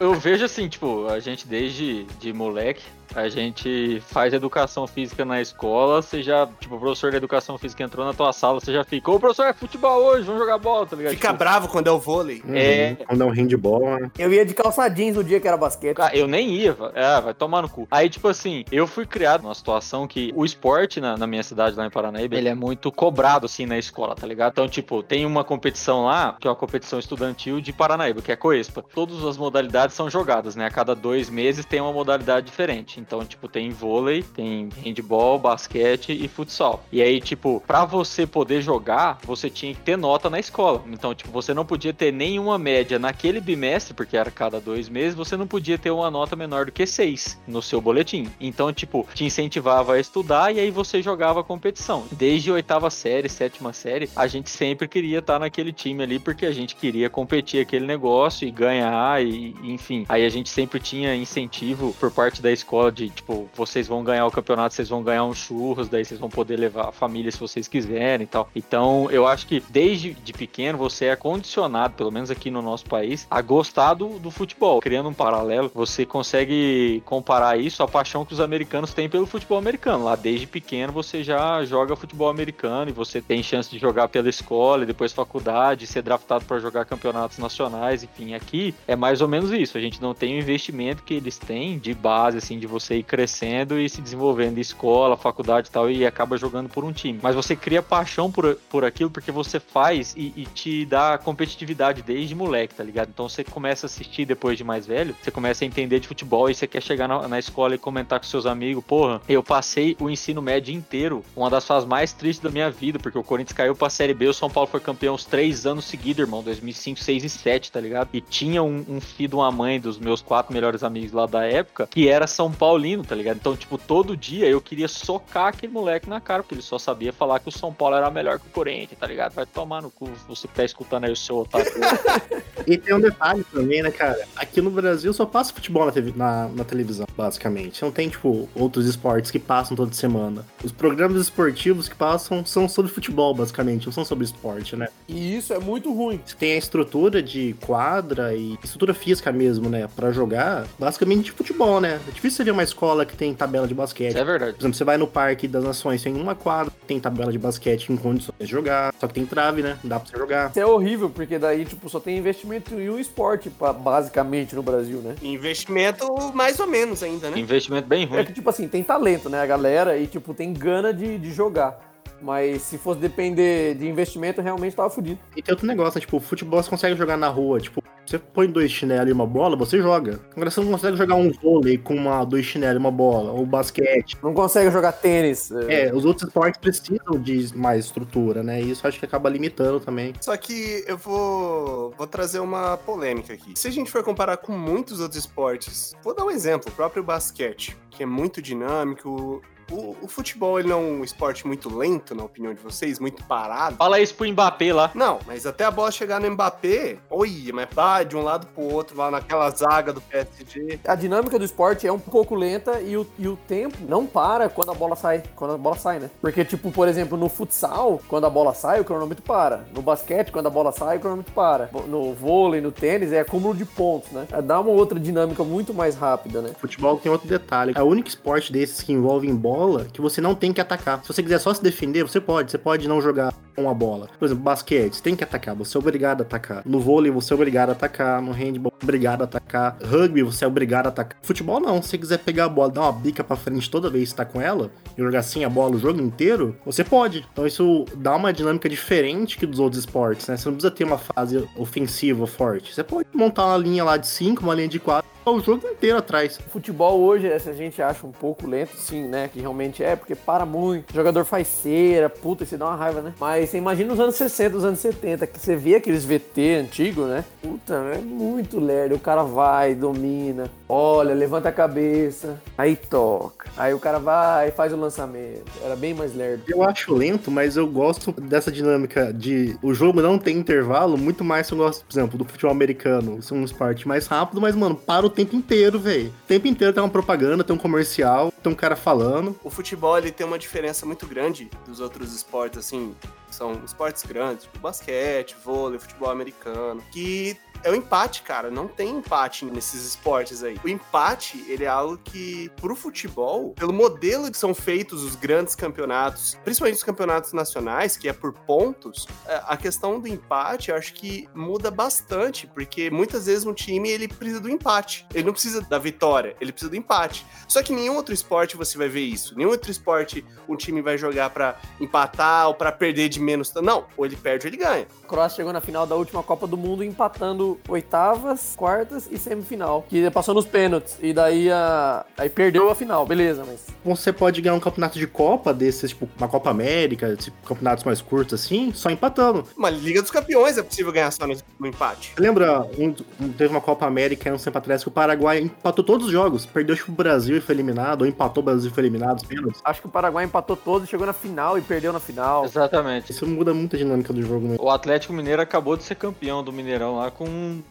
Eu vejo assim, tipo, a gente desde de moleque, a gente faz educação física na escola, você já, tipo, o professor de educação física entrou na tua sala, você já fica, ô professor, é futebol hoje, vamos jogar bola, tá ligado? Fica Tipo, bravo quando é o vôlei. É. Quando é um handball, né? Eu ia de calça jeans no dia que era basquete. Cara, eu nem ia, é, vai tomar no cu. Aí, tipo assim, eu fui criado numa situação que o esporte na, na minha cidade, lá em Paranaíba, ele é muito cobrado, assim, na escola, tá ligado? Então, tipo, tem uma competição lá, que é uma competição estudantil de Paranaíba, que é a Coespa. Todas as modalidades são jogadas, né? A cada dois meses tem uma modalidade diferente. Então, tipo, tem vôlei, tem handball, basquete e futsal. E aí, tipo, pra você poder jogar, você tinha que ter nota na escola. Então, tipo, você não podia ter nenhuma média naquele bimestre, porque era cada dois meses, você não podia ter uma nota menor do que seis no seu boletim. Então, tipo, te incentivava a estudar e aí você jogava a competição. Desde oitava série, sétima série, a gente sempre queria estar naquele time ali, porque a gente queria competir aquele negócio e ganhar, e enfim. Aí a gente sempre tinha incentivo por parte da escola de, tipo, vocês vão ganhar o campeonato, vocês vão ganhar uns churros, daí vocês vão poder levar a família se vocês quiserem e tal. Então, eu acho que desde de pequeno você é condicionado, pelo menos aqui no nosso país, a gostar do, do futebol. Criando um paralelo, você consegue comparar isso à paixão que os americanos têm pelo futebol americano. Lá desde pequeno você já joga futebol americano e você tem chance de jogar pela escola depois faculdade, ser draftado para jogar campeonatos nacionais, enfim, aqui é mais ou menos isso. A gente não tem o investimento que eles têm de base, assim, de você ir crescendo e se desenvolvendo escola, faculdade e tal, e acaba jogando por um time. Mas você cria paixão por, por aquilo porque você faz e, e te dá competitividade desde moleque, tá ligado? Então você começa a assistir depois de mais velho, você começa a entender de futebol e você quer chegar na, na escola e comentar com seus amigos, porra, eu passei o ensino médio inteiro, uma das fases mais tristes da minha vida, porque o Corinthians caiu pra Série B, o São Paulo foi campeão os três anos seguidos, irmão, 2005, 6 e 7, tá ligado? E tinha um, um filho, uma mãe dos meus quatro melhores amigos lá da época, que era São Paulino, tá ligado? Então, tipo, todo dia eu queria socar aquele moleque na cara, porque ele só sabia falar que o São Paulo era melhor que o Corinthians, tá ligado? Vai tomar no cu, você que tá escutando aí o seu otário. E tem um detalhe também, né, cara? Aqui no Brasil só passa futebol na, TV na, na televisão, basicamente. Não tem, tipo, outros esportes que passam toda semana. Os programas esportivos que passam são sobre futebol, basicamente, não são sobre esporte, né? E isso é muito ruim. Você tem a estrutura de quadra e estrutura física mesmo, né? Pra jogar, basicamente de futebol, né? É difícil você ver uma escola que tem tabela de basquete. Isso é verdade. Por exemplo, você vai no Parque das Nações, tem uma quadra, tem tabela de basquete em condições de jogar, só que tem trave, né? Não dá pra você jogar. Isso é horrível, porque daí, tipo, só tem investimento em um esporte, basicamente, no Brasil, né? Investimento mais ou menos ainda, né? Investimento bem É ruim. que, tipo assim, tem talento, né, a galera, e, tipo, tem gana de, de jogar. Mas se fosse depender de investimento, realmente tava fudido. E tem outro negócio, né? Tipo, futebol você consegue jogar na rua. Tipo, você põe dois chinelos e uma bola, você joga. Agora você não consegue jogar um vôlei com uma, dois chinelos e uma bola, ou basquete. Não consegue jogar tênis. É, os outros esportes precisam de mais estrutura, né? E isso acho que acaba limitando também. Só que eu vou, vou trazer uma polêmica aqui. Se a gente for comparar com muitos outros esportes, vou dar um exemplo, o próprio basquete, que é muito dinâmico. O, o futebol ele não é um esporte muito lento, na opinião de vocês, muito parado. Fala isso pro Mbappé lá. Não, mas até a bola chegar no Mbappé, oi, mas vai de um lado pro outro, lá naquela zaga do PSG. A dinâmica do esporte é um pouco lenta e o, e o tempo não para quando a bola sai. Quando a bola sai, né? Porque, tipo, por exemplo, no futsal, quando a bola sai, o cronômetro para. No basquete, quando a bola sai, o cronômetro para. No vôlei, no tênis, é acúmulo de pontos, né? Dá uma outra dinâmica muito mais rápida, né? Futebol tem outro detalhe. É o único esporte desses que envolve em bola que você não tem que atacar. Se você quiser só se defender, você pode. Você pode não jogar com a bola. Por exemplo, basquete, você tem que atacar. Você é obrigado a atacar. No vôlei, você é obrigado a atacar. No handball, obrigado a atacar. Rugby, você é obrigado a atacar. Futebol, não. Se você quiser pegar a bola, dar uma bica pra frente toda vez que tá com ela e jogar assim a bola o jogo inteiro, você pode. Então isso dá uma dinâmica diferente que dos outros esportes, né? Você não precisa ter uma fase ofensiva forte. Você pode montar uma linha lá de 5, uma linha de 4 o jogo inteiro atrás. O futebol hoje, essa a gente acha um pouco lento, sim, né? Que realmente é, porque para muito. O jogador faz cera, puta, isso dá uma raiva, né? Mas você imagina os anos 60, os anos 70, que você vê aqueles VT antigos, né? Puta, é muito lerdo. O cara vai, domina, olha, levanta a cabeça, aí toca. Aí o cara vai e faz o lançamento. Era bem mais lerdo. Eu acho lento, mas eu gosto dessa dinâmica de o jogo não tem intervalo, muito mais eu gosto, por exemplo, do futebol americano. São um esporte mais rápido, mas, mano, para o tempo inteiro, velho. O tempo inteiro tem uma propaganda, tem um comercial, tem um cara falando. O futebol ele tem uma diferença muito grande dos outros esportes, assim, são esportes grandes, tipo basquete, vôlei, futebol americano, que é o empate, cara. Não tem empate nesses esportes aí. O empate, ele é algo que, pro futebol, pelo modelo que são feitos os grandes campeonatos, principalmente os campeonatos nacionais, que é por pontos, é, a questão do empate, eu acho que muda bastante, porque muitas vezes um time, ele precisa do empate. Ele não precisa da vitória, ele precisa do empate. Só que nenhum outro esporte você vai ver isso. Nenhum outro esporte um time vai jogar para empatar ou para perder de menos. Não, ou ele perde ou ele ganha. A Croácia chegou na final da última Copa do Mundo empatando oitavas, quartas e semifinal. Que passou nos pênaltis. E daí a... aí perdeu a final, beleza, mas. Você pode ganhar um campeonato de Copa desses, tipo, uma Copa América, tipo, campeonatos mais curtos assim, só empatando. Uma Liga dos Campeões é possível ganhar só no, no empate. Lembra, um, um, teve uma Copa América um tempo atrás que o Paraguai empatou todos os jogos. Perdeu, tipo, o Brasil e foi eliminado, ou empatou o Brasil e foi eliminado, os pênaltis. Acho que o Paraguai empatou todos, chegou na final e perdeu na final. Exatamente. Isso muda muito a dinâmica do jogo, né? O Atlético Mineiro acabou de ser campeão do Mineirão lá com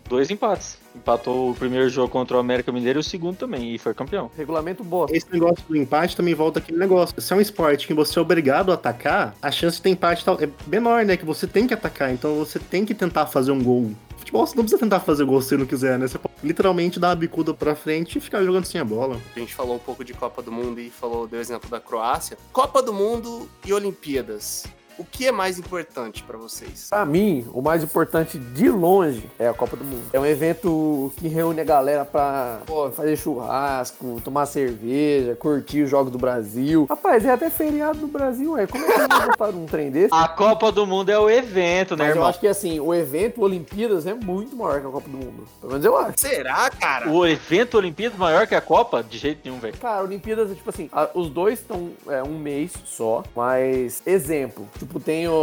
dois empates. Empatou o primeiro jogo contra o América Mineiro e o segundo também, e foi campeão. Regulamento bosta. Esse negócio do empate também volta aquele negócio. Se é um esporte que você é obrigado a atacar, a chance de ter empate tal é menor, né? Que você tem que atacar, então você tem que tentar fazer um gol. Futebol você não precisa tentar fazer gol se você não quiser, né? Você pode literalmente dar a bicuda pra frente e ficar jogando sem a bola. A gente falou um pouco de Copa do Mundo e falou, deu exemplo da Croácia. Copa do Mundo e Olimpíadas. O que é mais importante para vocês? Pra mim, o mais importante de longe é a Copa do Mundo. É um evento que reúne a galera pra pô, fazer churrasco, tomar cerveja, curtir os Jogos do Brasil. Rapaz, é até feriado do Brasil, é. Como é que eles botaram um trem desse? A Copa do Mundo é o evento, né, Mas eu irmão? acho que assim, o evento Olimpíadas é muito maior que a Copa do Mundo. Pelo menos eu acho. Será, cara? O evento Olimpíadas maior que a Copa? De jeito nenhum, velho. Cara, Olimpíadas é tipo assim, a- os dois estão é, um mês só, mas exemplo, tipo, tem o,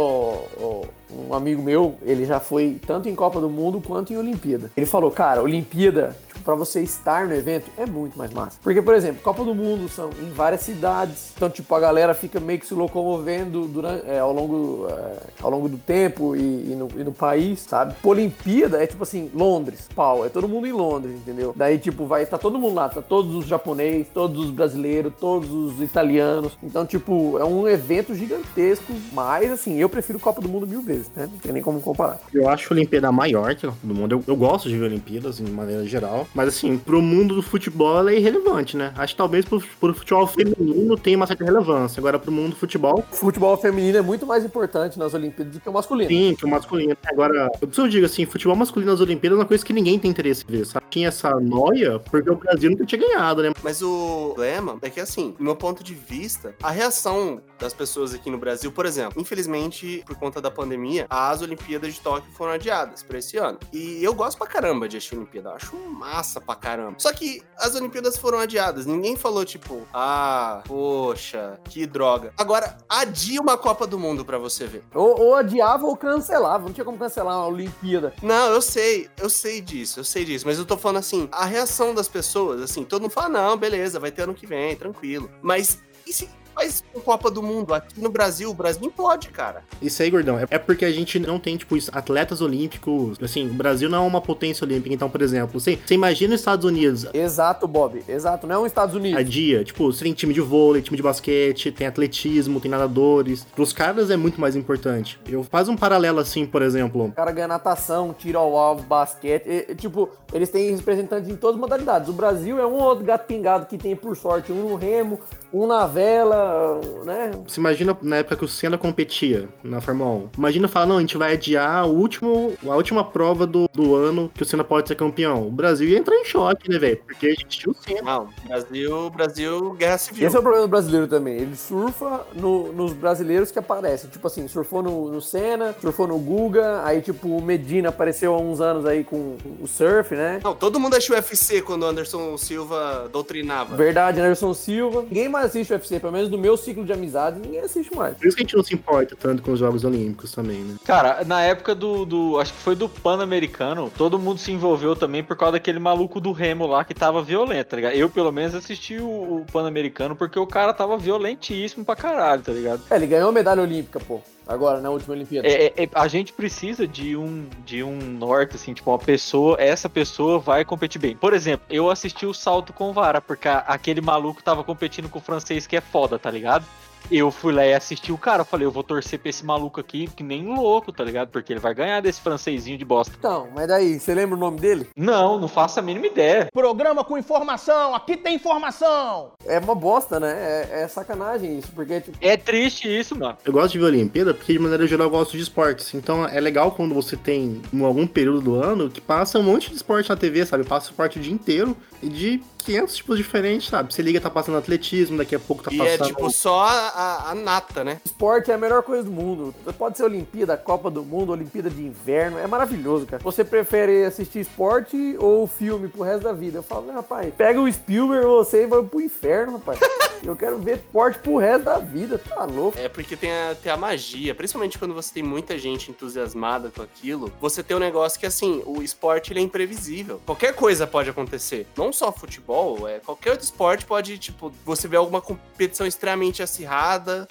o- um amigo meu, ele já foi tanto em Copa do Mundo quanto em Olimpíada. Ele falou, cara, Olimpíada, tipo, pra você estar no evento é muito mais massa. Porque, por exemplo, Copa do Mundo são em várias cidades, então, tipo, a galera fica meio que se locomovendo durante, é, ao, longo, é, ao longo do tempo e, e no, e no país, sabe? Pô, Olimpíada é tipo assim, Londres, pau, é todo mundo em Londres, entendeu? Daí, tipo, vai, tá todo mundo lá, tá todos os japoneses, todos os brasileiros, todos os italianos. Então, tipo, é um evento gigantesco, mas, assim, eu prefiro Copa do Mundo mil vezes, né? Não tem nem como comparar. Eu acho a Olimpíada maior que a Copa do Mundo. Eu, eu gosto de ver Olimpíadas, de maneira geral. Mas assim, pro mundo do futebol ela é irrelevante, né? Acho que talvez pro, pro futebol feminino tenha uma certa relevância. Agora, pro mundo do futebol, O futebol feminino é muito mais importante nas Olimpíadas do que o masculino. sim, que o masculino. Agora, eu preciso digo assim, futebol masculino nas Olimpíadas é uma coisa que ninguém tem interesse em ver, sabe? Tinha essa noia porque o Brasil nunca tinha ganhado, né? Mas o problema é que, assim, do meu ponto de vista, a reação das pessoas aqui no Brasil, por exemplo, infelizmente, por conta da pandemia, as Olimpíadas de Tóquio foram adiadas pra esse ano. E eu gosto pra caramba de assistir Olimpíada, eu acho massa pra caramba. Só que as Olimpíadas foram adiadas, ninguém falou, tipo, ah, poxa, que droga. Agora, adia uma Copa do Mundo pra você ver. Ou, ou adiava ou cancelava. Não tinha como cancelar uma Olimpíada. Não, eu sei, eu sei disso, eu sei disso, mas eu tô falando assim, a reação das pessoas, assim, todo mundo fala, não, beleza, vai ter ano que vem, tranquilo. Mas e se faz Copa do Mundo aqui no Brasil? O Brasil implode, cara. Isso aí, gordão, é- é porque a gente não tem, tipo, atletas olímpicos. Assim, o Brasil não é uma potência olímpica. Então, por exemplo, você, você imagina os Estados Unidos, Exato, Bob. Exato. Não é um Estados a Unidos. dia, tipo, você tem time de vôlei, time de basquete, tem atletismo, tem nadadores. Pros caras é muito mais importante. Eu faz um paralelo assim, por exemplo. O cara ganha natação, tiro ao alvo, basquete. E, e, tipo, eles têm representantes em todas as modalidades. O Brasil é um ou outro gato pingado que tem, por sorte, um no remo, um na vela, né? Você imagina na época que o Senna competia na Fórmula 1. Imagina falar, não, a gente vai adiar o último, a última prova do, do ano que o Senna pode ser campeão. O Brasil ia entrar em choque, né, velho? Porque a gente tinha o Senna. Não, Brasil, Brasil, guerra civil. Esse é o problema do brasileiro também. Ele surfa no- nos brasileiros que aparecem. Tipo assim, surfou no, no Senna, surfou no Guga, aí tipo o Medina apareceu há uns anos aí com o surf, né? Não, todo mundo achou UFC quando o Anderson Silva doutrinava. Verdade, Anderson Silva. Ninguém mais assiste UFC, pelo menos do meu ciclo de amizade, ninguém assiste mais. Por isso que a gente não se importa tanto com os Jogos Olímpicos também, né? Cara, na época do, do- Acho que foi do Pan-Americano, todo mundo se envolveu também por causa daquele maluco do Remo lá que tava violento, tá ligado? Eu, pelo menos, assisti o, o Pan-Americano porque o cara tava violentíssimo pra caralho, tá ligado? É, ele ganhou medalha olímpica, pô. Agora, na última Olimpíada. É, é, é, a gente precisa de um, de um norte, assim, tipo, uma pessoa, essa pessoa vai competir bem. Por exemplo, eu assisti o salto com vara, porque a- aquele maluco tava competindo com o francês que é foda, tá ligado? Eu fui lá e assisti o cara, eu falei, eu vou torcer pra esse maluco aqui, que nem louco, tá ligado? Porque ele vai ganhar desse francesinho de bosta. Então, mas daí, você lembra o nome dele? Não, não faço a mínima ideia. Programa com informação, aqui tem informação. É uma bosta, né? É, é sacanagem isso, porque, tipo, É triste isso, mano. Eu gosto de ver Olimpíada porque, de maneira geral, eu gosto de esportes. Então é legal quando você tem em algum período do ano que passa um monte de esporte na TV, sabe? Passa esporte o dia inteiro e de 500 tipos diferentes, sabe? Você liga, tá passando atletismo, daqui a pouco tá E é passando. tipo só a, a- nata, né? esporte é a melhor coisa do mundo. Pode ser Olimpíada, Copa do Mundo, Olimpíada de Inverno, é maravilhoso, cara. Você prefere assistir esporte ou filme pro resto da vida? Eu falo, "Né, rapaz, pega o Spielberg você e vai pro inferno, rapaz. Eu quero ver esporte pro resto da vida, tá louco? É porque tem a, tem a magia, principalmente quando você tem muita gente entusiasmada com aquilo, você tem um negócio que, assim, o esporte ele é imprevisível. Qualquer coisa pode acontecer. Não só futebol, é qualquer outro esporte pode, tipo, você ver alguma competição extremamente acirrada,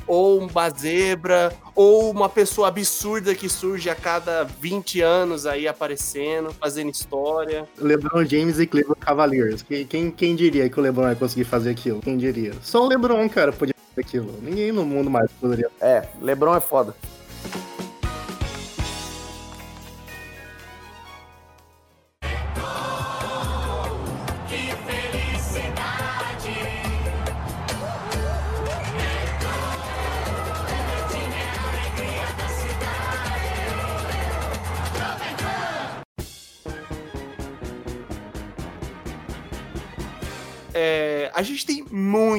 ou uma zebra, ou uma pessoa absurda que surge a cada 20 anos aí aparecendo, fazendo história. LeBron James e Cleveland Cavaliers. Quem, quem, quem diria que o LeBron ia conseguir fazer aquilo? Quem diria? Só o LeBron, cara, podia fazer aquilo. Ninguém no mundo mais poderia. É, Lebron é foda.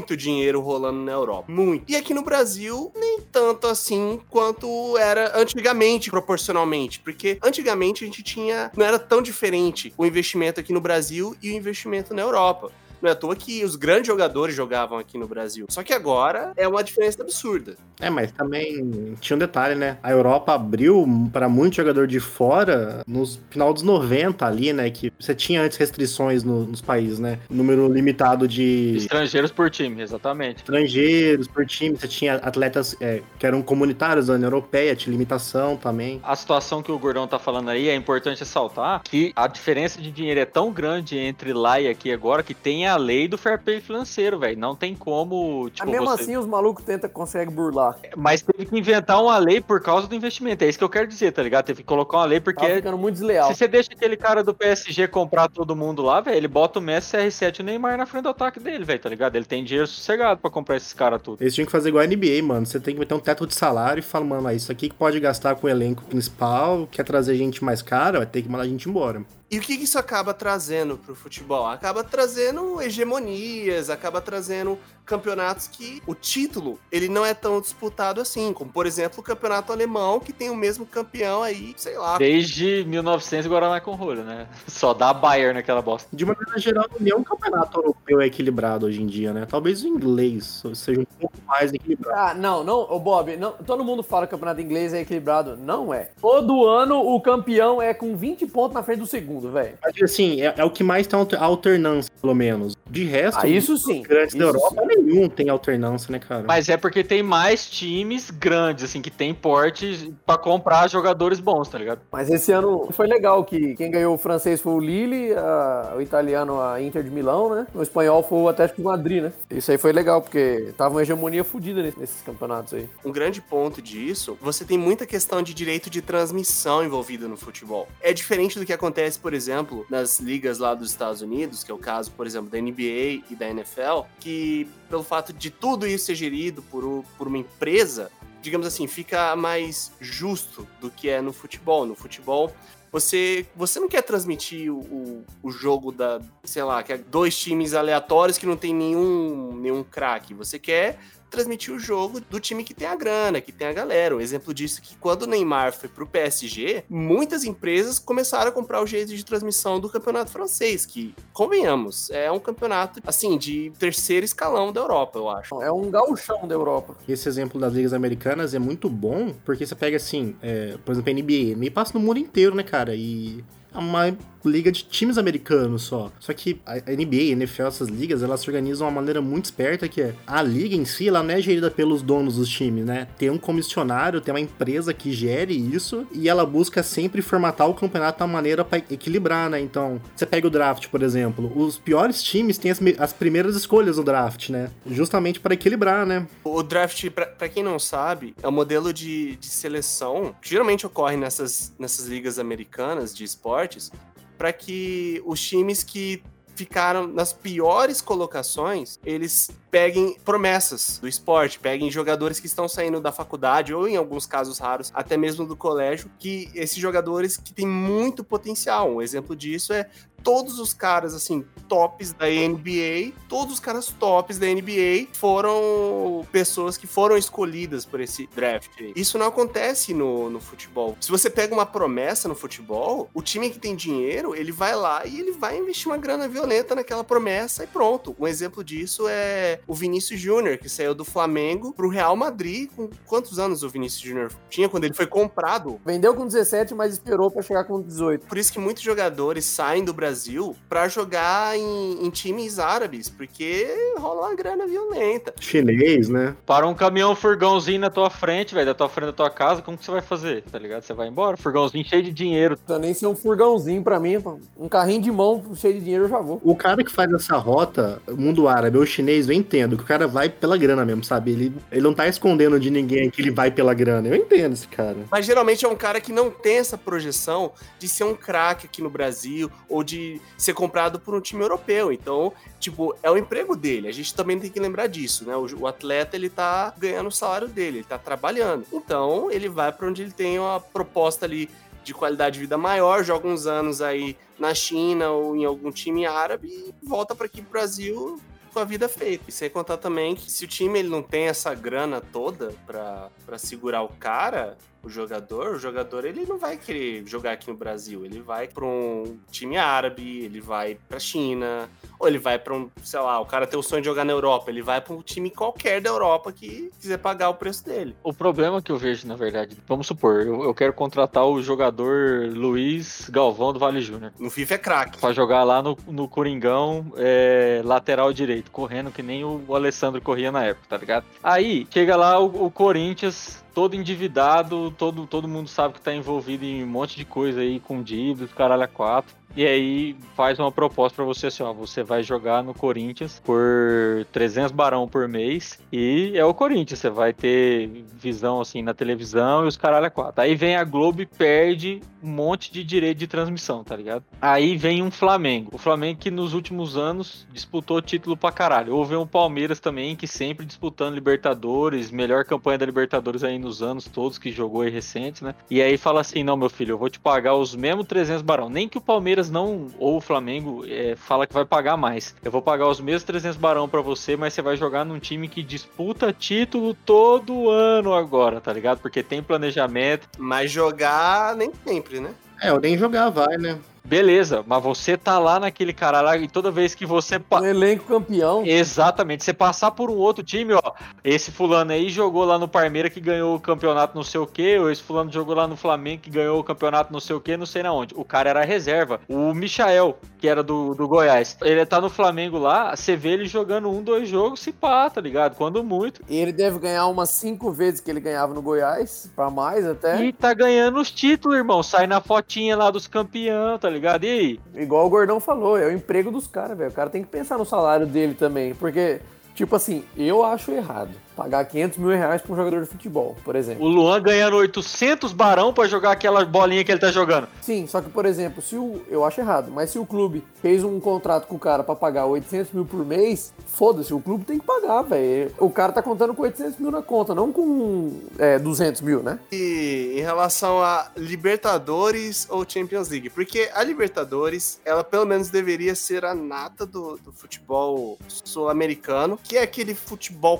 Muito dinheiro rolando na Europa. Muito. E aqui no Brasil, nem tanto assim quanto era antigamente, proporcionalmente. Porque antigamente a gente tinha. Não era tão diferente o investimento aqui no Brasil e o investimento na Europa. Não é à toa que os grandes jogadores jogavam aqui no Brasil. Só que agora é uma diferença absurda. É, mas também tinha um detalhe, né? A Europa abriu para muito jogador de fora nos final dos 90 ali, né? Que você tinha antes restrições no- nos países, né? Número limitado de Estrangeiros por time, exatamente. estrangeiros por time. Você tinha atletas é, que eram comunitários da União Europeia, tinha limitação também. A situação que o Gordão tá falando aí é importante ressaltar que a diferença de dinheiro é tão grande entre lá e aqui agora que tem a lei do fair play financeiro, velho. Não tem como, Mas tipo, mesmo você... assim, os malucos tentam, conseguem burlar. Mas teve que inventar uma lei por causa do investimento. É isso que eu quero dizer, tá ligado? Teve que colocar uma lei porque Tá ficando muito desleal. se você deixa aquele cara do PSG comprar todo mundo lá, velho, ele bota o Messi, CR7 e o Neymar na frente do ataque dele, velho, tá ligado? Ele tem dinheiro sossegado pra comprar esses caras tudo. Eles tinham que fazer igual a NBA, mano. Você tem que meter um teto de salário e falar, mano, ah, isso aqui que pode gastar com o elenco principal, quer trazer gente mais cara, vai ter que mandar a gente embora. E o que isso acaba trazendo pro futebol? Acaba trazendo hegemonias, acaba trazendo campeonatos que o título ele não é tão disputado assim, como por exemplo o campeonato alemão que tem o mesmo campeão aí, sei lá. Desde 1900 Guaraná com rolho, né? Só dá Bayern naquela bosta. De uma maneira geral, nenhum campeonato europeu é equilibrado hoje em dia, né? Talvez o inglês seja um pouco mais equilibrado. Ah, não, não, ô Bob, não, todo mundo fala que o campeonato inglês é equilibrado. Não é. Todo ano o campeão é com 20 pontos na frente do segundo, velho. Mas assim, é, é o que mais tem alter- alternância, pelo menos. De resto, Ah, isso sim. grandes da Isso Europa, nenhum tem alternância, né, cara? Mas é porque tem mais times grandes, assim, que tem porte pra comprar jogadores bons, tá ligado? Mas esse ano foi legal que quem ganhou o francês foi o Lille, a- o italiano a Inter de Milão, né? O espanhol foi o Atlético de Madrid, né? Isso aí foi legal, porque tava uma hegemonia fodida nesse- nesses campeonatos aí. Um grande ponto disso, você tem muita questão de direito de transmissão envolvida no futebol. É diferente do que acontece, por exemplo, nas ligas lá dos Estados Unidos, que é o caso, por exemplo, da NBA e da NFL, que pelo fato de tudo isso ser gerido por, por uma empresa, digamos assim, fica mais justo do que é no futebol. No futebol, você, você não quer transmitir o, o, o jogo da, sei lá, que é dois times aleatórios que não tem nenhum, nenhum craque. Você quer transmitir o jogo do time que tem a grana, que tem a galera. Um exemplo disso é que quando o Neymar foi pro PSG, muitas empresas começaram a comprar o jeito de transmissão do campeonato francês, que, convenhamos, é um campeonato, assim, de terceiro escalão da Europa, eu acho. É um gauchão da Europa. Esse exemplo das ligas americanas é muito bom, porque você pega assim, é, por exemplo, a NBA. A NBA passa no mundo inteiro, né, cara? E é uma liga de times americanos só. Só que a NBA, a NFL, essas ligas, elas se organizam de uma maneira muito esperta, que é a liga em si, ela não é gerida pelos donos dos times, né? Tem um comissionário, tem uma empresa que gere isso, e ela busca sempre formatar o campeonato de uma maneira pra equilibrar, né? Então, você pega o draft, por exemplo, os piores times têm as, as primeiras escolhas no draft, né? Justamente para equilibrar, né? O draft, pra quem não sabe, é um modelo de, de seleção que geralmente ocorre nessas, nessas ligas americanas de esportes, para que os times que ficaram nas piores colocações, eles peguem promessas do esporte, peguem jogadores que estão saindo da faculdade ou em alguns casos raros, até mesmo do colégio, que esses jogadores que têm muito potencial. Um exemplo disso é todos os caras assim tops da NBA, todos os caras tops da NBA foram pessoas que foram escolhidas por esse draft. Isso não acontece no, no futebol. Se você pega uma promessa no futebol, o time que tem dinheiro, ele vai lá e ele vai investir uma grana violenta naquela promessa e pronto. Um exemplo disso é o Vinícius Júnior, que saiu do Flamengo pro Real Madrid. Com quantos anos o Vinícius Júnior tinha quando ele foi comprado? Vendeu com 17, mas esperou pra chegar com 18. Por isso que muitos jogadores saem do Brasil pra jogar em, em times árabes, porque rola uma grana violenta. Chinês, né? Para um caminhão furgãozinho na tua frente, velho, da tua frente da tua casa, como que você vai fazer? Tá ligado? Você vai embora? Furgãozinho cheio de dinheiro. Precisa nem ser um furgãozinho pra mim, um carrinho de mão cheio de dinheiro eu já vou. O cara que faz essa rota, mundo árabe ou chinês, eu entendo que o cara vai pela grana mesmo, sabe? Ele, ele não tá escondendo de ninguém que ele vai pela grana. Eu entendo esse cara. Mas geralmente é um cara que não tem essa projeção de ser um craque aqui no Brasil ou de ser comprado por um time europeu. Então, tipo, é o emprego dele. A gente também tem que lembrar disso, né? O, o atleta, ele tá ganhando o salário dele, ele tá trabalhando. Então, ele vai para onde ele tem uma proposta ali de qualidade de vida maior, joga uns anos aí na China ou em algum time árabe e volta para aqui pro Brasil com a vida feita. E sem contar também que se o time ele não tem essa grana toda pra segurar o cara, o jogador, o jogador ele não vai querer jogar aqui no Brasil. Ele vai pra um time árabe, ele vai pra China, ou ele vai pra um, sei lá, o cara tem o sonho de jogar na Europa, ele vai pra um time qualquer da Europa que quiser pagar o preço dele. O problema que eu vejo, na verdade, vamos supor, eu, eu quero contratar o jogador Luiz Galvão do Vale Júnior. No FIFA é craque. Pra jogar lá no, no Coringão, é, lateral direito, correndo que nem o Alessandro corria na época, tá ligado? Aí, chega lá o, o Corinthians, todo endividado, todo, todo mundo sabe que tá envolvido em um monte de coisa aí, com dívidas, caralho a quatro. E aí faz uma proposta pra você assim, ó, você vai jogar no Corinthians por 300 barão por mês e é o Corinthians, você vai ter visão assim na televisão e os caralho é quatro. Aí vem a Globo e perde um monte de direito de transmissão, tá ligado? Aí vem um Flamengo. O Flamengo que nos últimos anos disputou título pra caralho. Houve um Palmeiras também que sempre disputando Libertadores, melhor campanha da Libertadores aí nos anos todos que jogou aí recentes, né? E aí fala assim: "Não, meu filho, eu vou te pagar os mesmos 300 barão, nem que o Palmeiras não ou o Flamengo é, fala que vai pagar mais. Eu vou pagar os mesmos 300 barão pra você, mas você vai jogar num time que disputa título todo ano agora, tá ligado? Porque tem planejamento. Mas jogar nem sempre, né? É, eu nem jogar vai, né? Beleza, mas você tá lá naquele cara lá e toda vez que você pa- Um elenco campeão. Exatamente. Você passar por um outro time, ó. Esse fulano aí jogou lá no Parmeira que ganhou o campeonato não sei o quê, ou esse fulano jogou lá no Flamengo que ganhou o campeonato não sei o quê, não sei na onde. O cara era reserva. O Michael, que era do, do Goiás. Ele tá no Flamengo lá, você vê ele jogando um, dois jogos, se pá, tá ligado? Quando muito. E ele deve ganhar umas cinco vezes que ele ganhava no Goiás, pra mais até. E tá ganhando os títulos, irmão. Sai na fotinha lá dos campeão, tá ligado? E aí? Igual o Gordão falou, é o emprego dos caras, velho. O cara tem que pensar no salário dele também. Porque, tipo assim, eu acho errado pagar 500 mil reais pra um jogador de futebol, por exemplo. O Luan ganhando 800 barão pra jogar aquela bolinha que ele tá jogando. Sim, só que, por exemplo, se o. Eu acho errado, mas se o clube fez um contrato com o cara pra pagar 800 mil por mês, foda-se, o clube tem que pagar, velho. O cara tá contando com 800 mil na conta, não com é, 200 mil, né? E em relação a Libertadores ou Champions League? Porque a Libertadores, ela pelo menos deveria ser a nata do, do futebol sul-americano, que é aquele futebol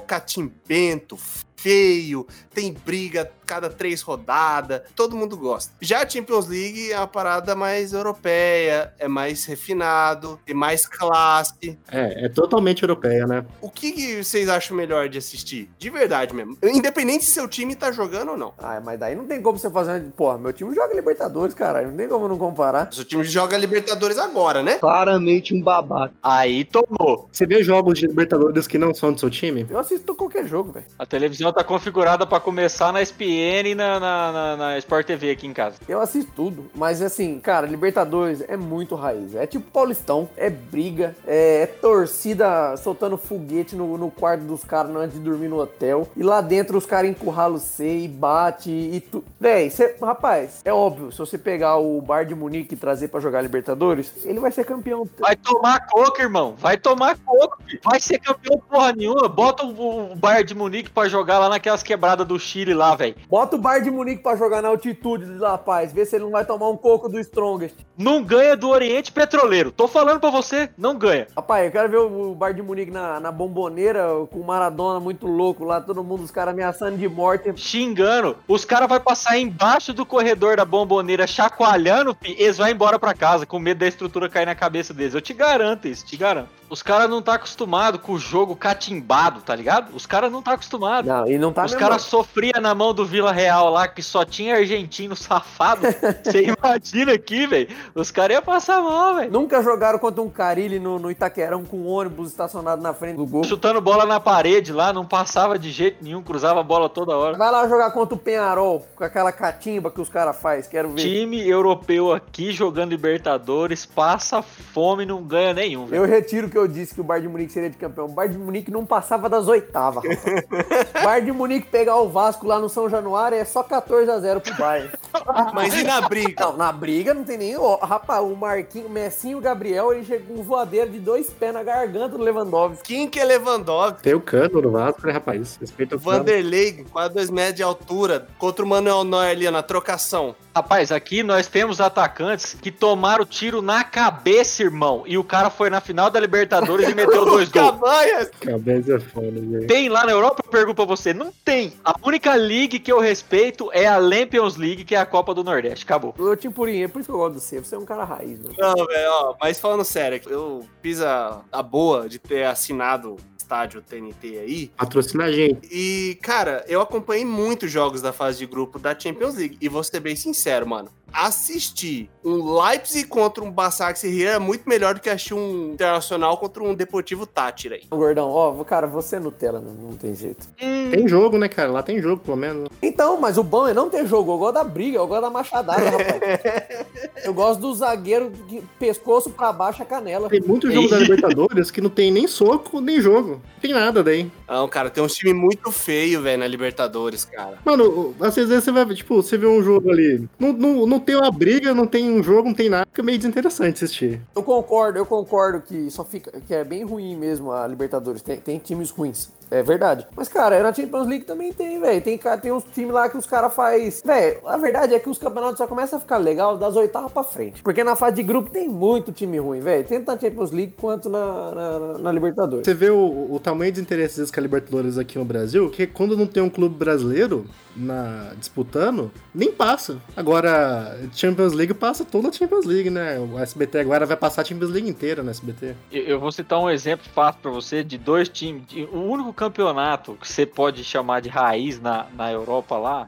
catimbento, feio, tem briga cada três rodadas, todo mundo gosta. Já a Champions League é uma parada mais europeia, é mais refinado, tem mais classe. É, é totalmente europeia, né? O que, que vocês acham melhor de assistir? De verdade mesmo. Independente se seu time tá jogando ou não. Ah, mas daí não tem como você fazer. Porra, meu time joga Libertadores, caralho. Não tem como não comparar. Seu time joga Libertadores agora, né? Claramente um babaca. Aí tomou. Você vê jogos de Libertadores que não são do seu time? Eu assisto qualquer jogo, velho. A televisão tá configurada pra começar na SPN e na, na, na, na Sport TV aqui em casa. Eu assisto tudo. Mas assim, cara, Libertadores é muito raiz. É tipo Paulistão, é briga, é, é torcida soltando foguete no, no quarto dos caras antes de dormir no hotel. E lá dentro os caras encurralam você e bate e tu. Véi, cê, rapaz, é óbvio, se você pegar o Bar de Munique e trazer pra jogar Libertadores, ele vai ser campeão. Vai tomar coco, irmão. Vai tomar coco. Vai ser campeão porra nenhuma. Bota o, o Bayern de Munique pra jogar lá naquelas quebradas do Chile lá, velho. Bota o Bar de Munique pra jogar na altitude de La Paz, vê se ele não vai tomar um coco do Strongest. Não ganha do Oriente Petroleiro. Tô falando pra você, não ganha. Rapaz, eu quero ver o Bar de Munique na, na bomboneira com o Maradona muito louco lá, todo mundo, os caras ameaçando de morte. Xingando. Os caras vão passar embaixo do corredor da bomboneira chacoalhando, eles vão embora pra casa com medo da estrutura cair na cabeça deles. Eu te garanto isso, te garanto. Os caras não tá acostumado com o jogo catimbado, tá ligado? Os caras não tá acostumado. Não, e não tá Os caras sofriam na mão do Vila Real lá, que só tinha argentino safado. Você imagina aqui, velho? Os caras iam passar mal, velho. Nunca jogaram contra um Carilli no, no Itaquerão com um ônibus estacionado na frente do gol. Chutando bola na parede lá, não passava de jeito nenhum, cruzava a bola toda hora. Vai lá jogar contra o Penharol, com aquela catimba que os caras fazem, quero ver. Time europeu aqui jogando Libertadores, passa fome não ganha nenhum, velho. Eu retiro que eu disse que o Bayern de Munique seria de campeão. O Bayern de Munique não passava das oitavas. rapaz. Bayern de Munique pegar o Vasco lá no São Januário é só 14 a 0 pro Bayern. Mas e na briga? Não, na briga não tem nem. rapaz, o Marquinhos, o Messinho e o Gabriel, ele chegou com um voadeiro de dois pés na garganta do Lewandowski. Quem que é Lewandowski? Tem o cano no Vasco, né, rapaz? Respeita o. Vanderlei, quase dois metros de altura, contra o Manuel Neuer ali na trocação. Rapaz, aqui nós temos atacantes que tomaram tiro na cabeça, irmão. E o cara foi na final da Libertadores e meteu dois gols. Cabanhas! Cabeça é foda, velho. Tem lá na Europa? Eu pergunto pra você. Não tem. A única league que eu respeito é a Champions League, que é a Copa do Nordeste. Acabou. Ô, Timpurinho, é por isso que eu gosto de você. Você é um cara raiz, mano. Não, velho, ó, mas falando sério, eu fiz a, a boa de ter assinado estádio TNT aí. Patrocina a gente. E, cara, eu acompanhei muitos jogos da fase de grupo da Champions League. E vou ser bem sincero, mano. Assistir um Leipzig contra um Basak Serrier é muito melhor do que assistir um Internacional contra um Deportivo Tátira aí. Ô, Gordão, ó, cara, você é Nutella, não, não tem jeito. Tem jogo, né, cara? Lá tem jogo, pelo menos. Então, mas o bom é não ter jogo. Eu gosto da briga, eu gosto da machadada, rapaz. Eu gosto do zagueiro de pescoço pra baixo a canela. Tem muito jogo da Libertadores que não tem nem soco, nem jogo. Não tem nada daí. Não, cara, tem um time muito feio, velho, na Libertadores, cara. Mano, às vezes você vai, tipo, você vê um jogo ali, não, não, não tem uma briga, não tem um jogo, não tem nada, fica meio desinteressante assistir. Eu concordo, eu concordo que só fica que é bem ruim mesmo a Libertadores. Tem, tem times ruins. É verdade. Mas, cara, na Champions League também tem, velho. Tem, tem uns times lá que os caras faz. Velho, a verdade é que os campeonatos só começam a ficar legal das oitavas pra frente. Porque na fase de grupo tem muito time ruim, velho. Tanto na Champions League quanto na, na, na Libertadores. Você vê o, o tamanho dos interesses que a Libertadores aqui no Brasil, que quando não tem um clube brasileiro na disputando, nem passa. Agora, Champions League passa toda a Champions League, né? O SBT agora vai passar a Champions League inteira no SBT. Eu eu vou citar um exemplo fácil pra você de dois times. de- O único campeonato que você pode chamar de raiz na, na Europa lá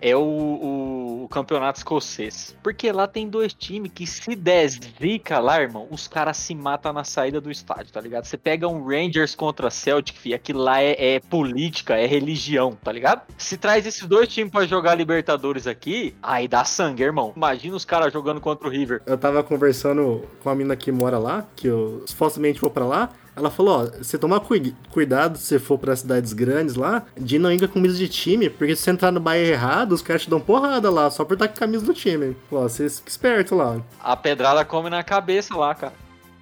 é o, o- o campeonato escocês. Porque lá tem dois times que se der zica lá, irmão, os caras se matam na saída do estádio, tá ligado? Você pega um Rangers contra Celtic, fi, aquilo lá é, é política, é religião, tá ligado? Se traz esses dois times pra jogar Libertadores aqui, aí dá sangue, irmão. Imagina os caras jogando contra o River. Eu tava conversando com a mina que mora lá, que eu supostamente vou pra lá. Ela falou, ó, você toma cui- cuidado se for pra cidades grandes lá, de não ir com camisa de time, porque se você entrar no bairro errado, os caras te dão porrada lá, só por estar com a camisa do time. Ó, vocês fiquem espertos lá. A pedrada come na cabeça lá, cara.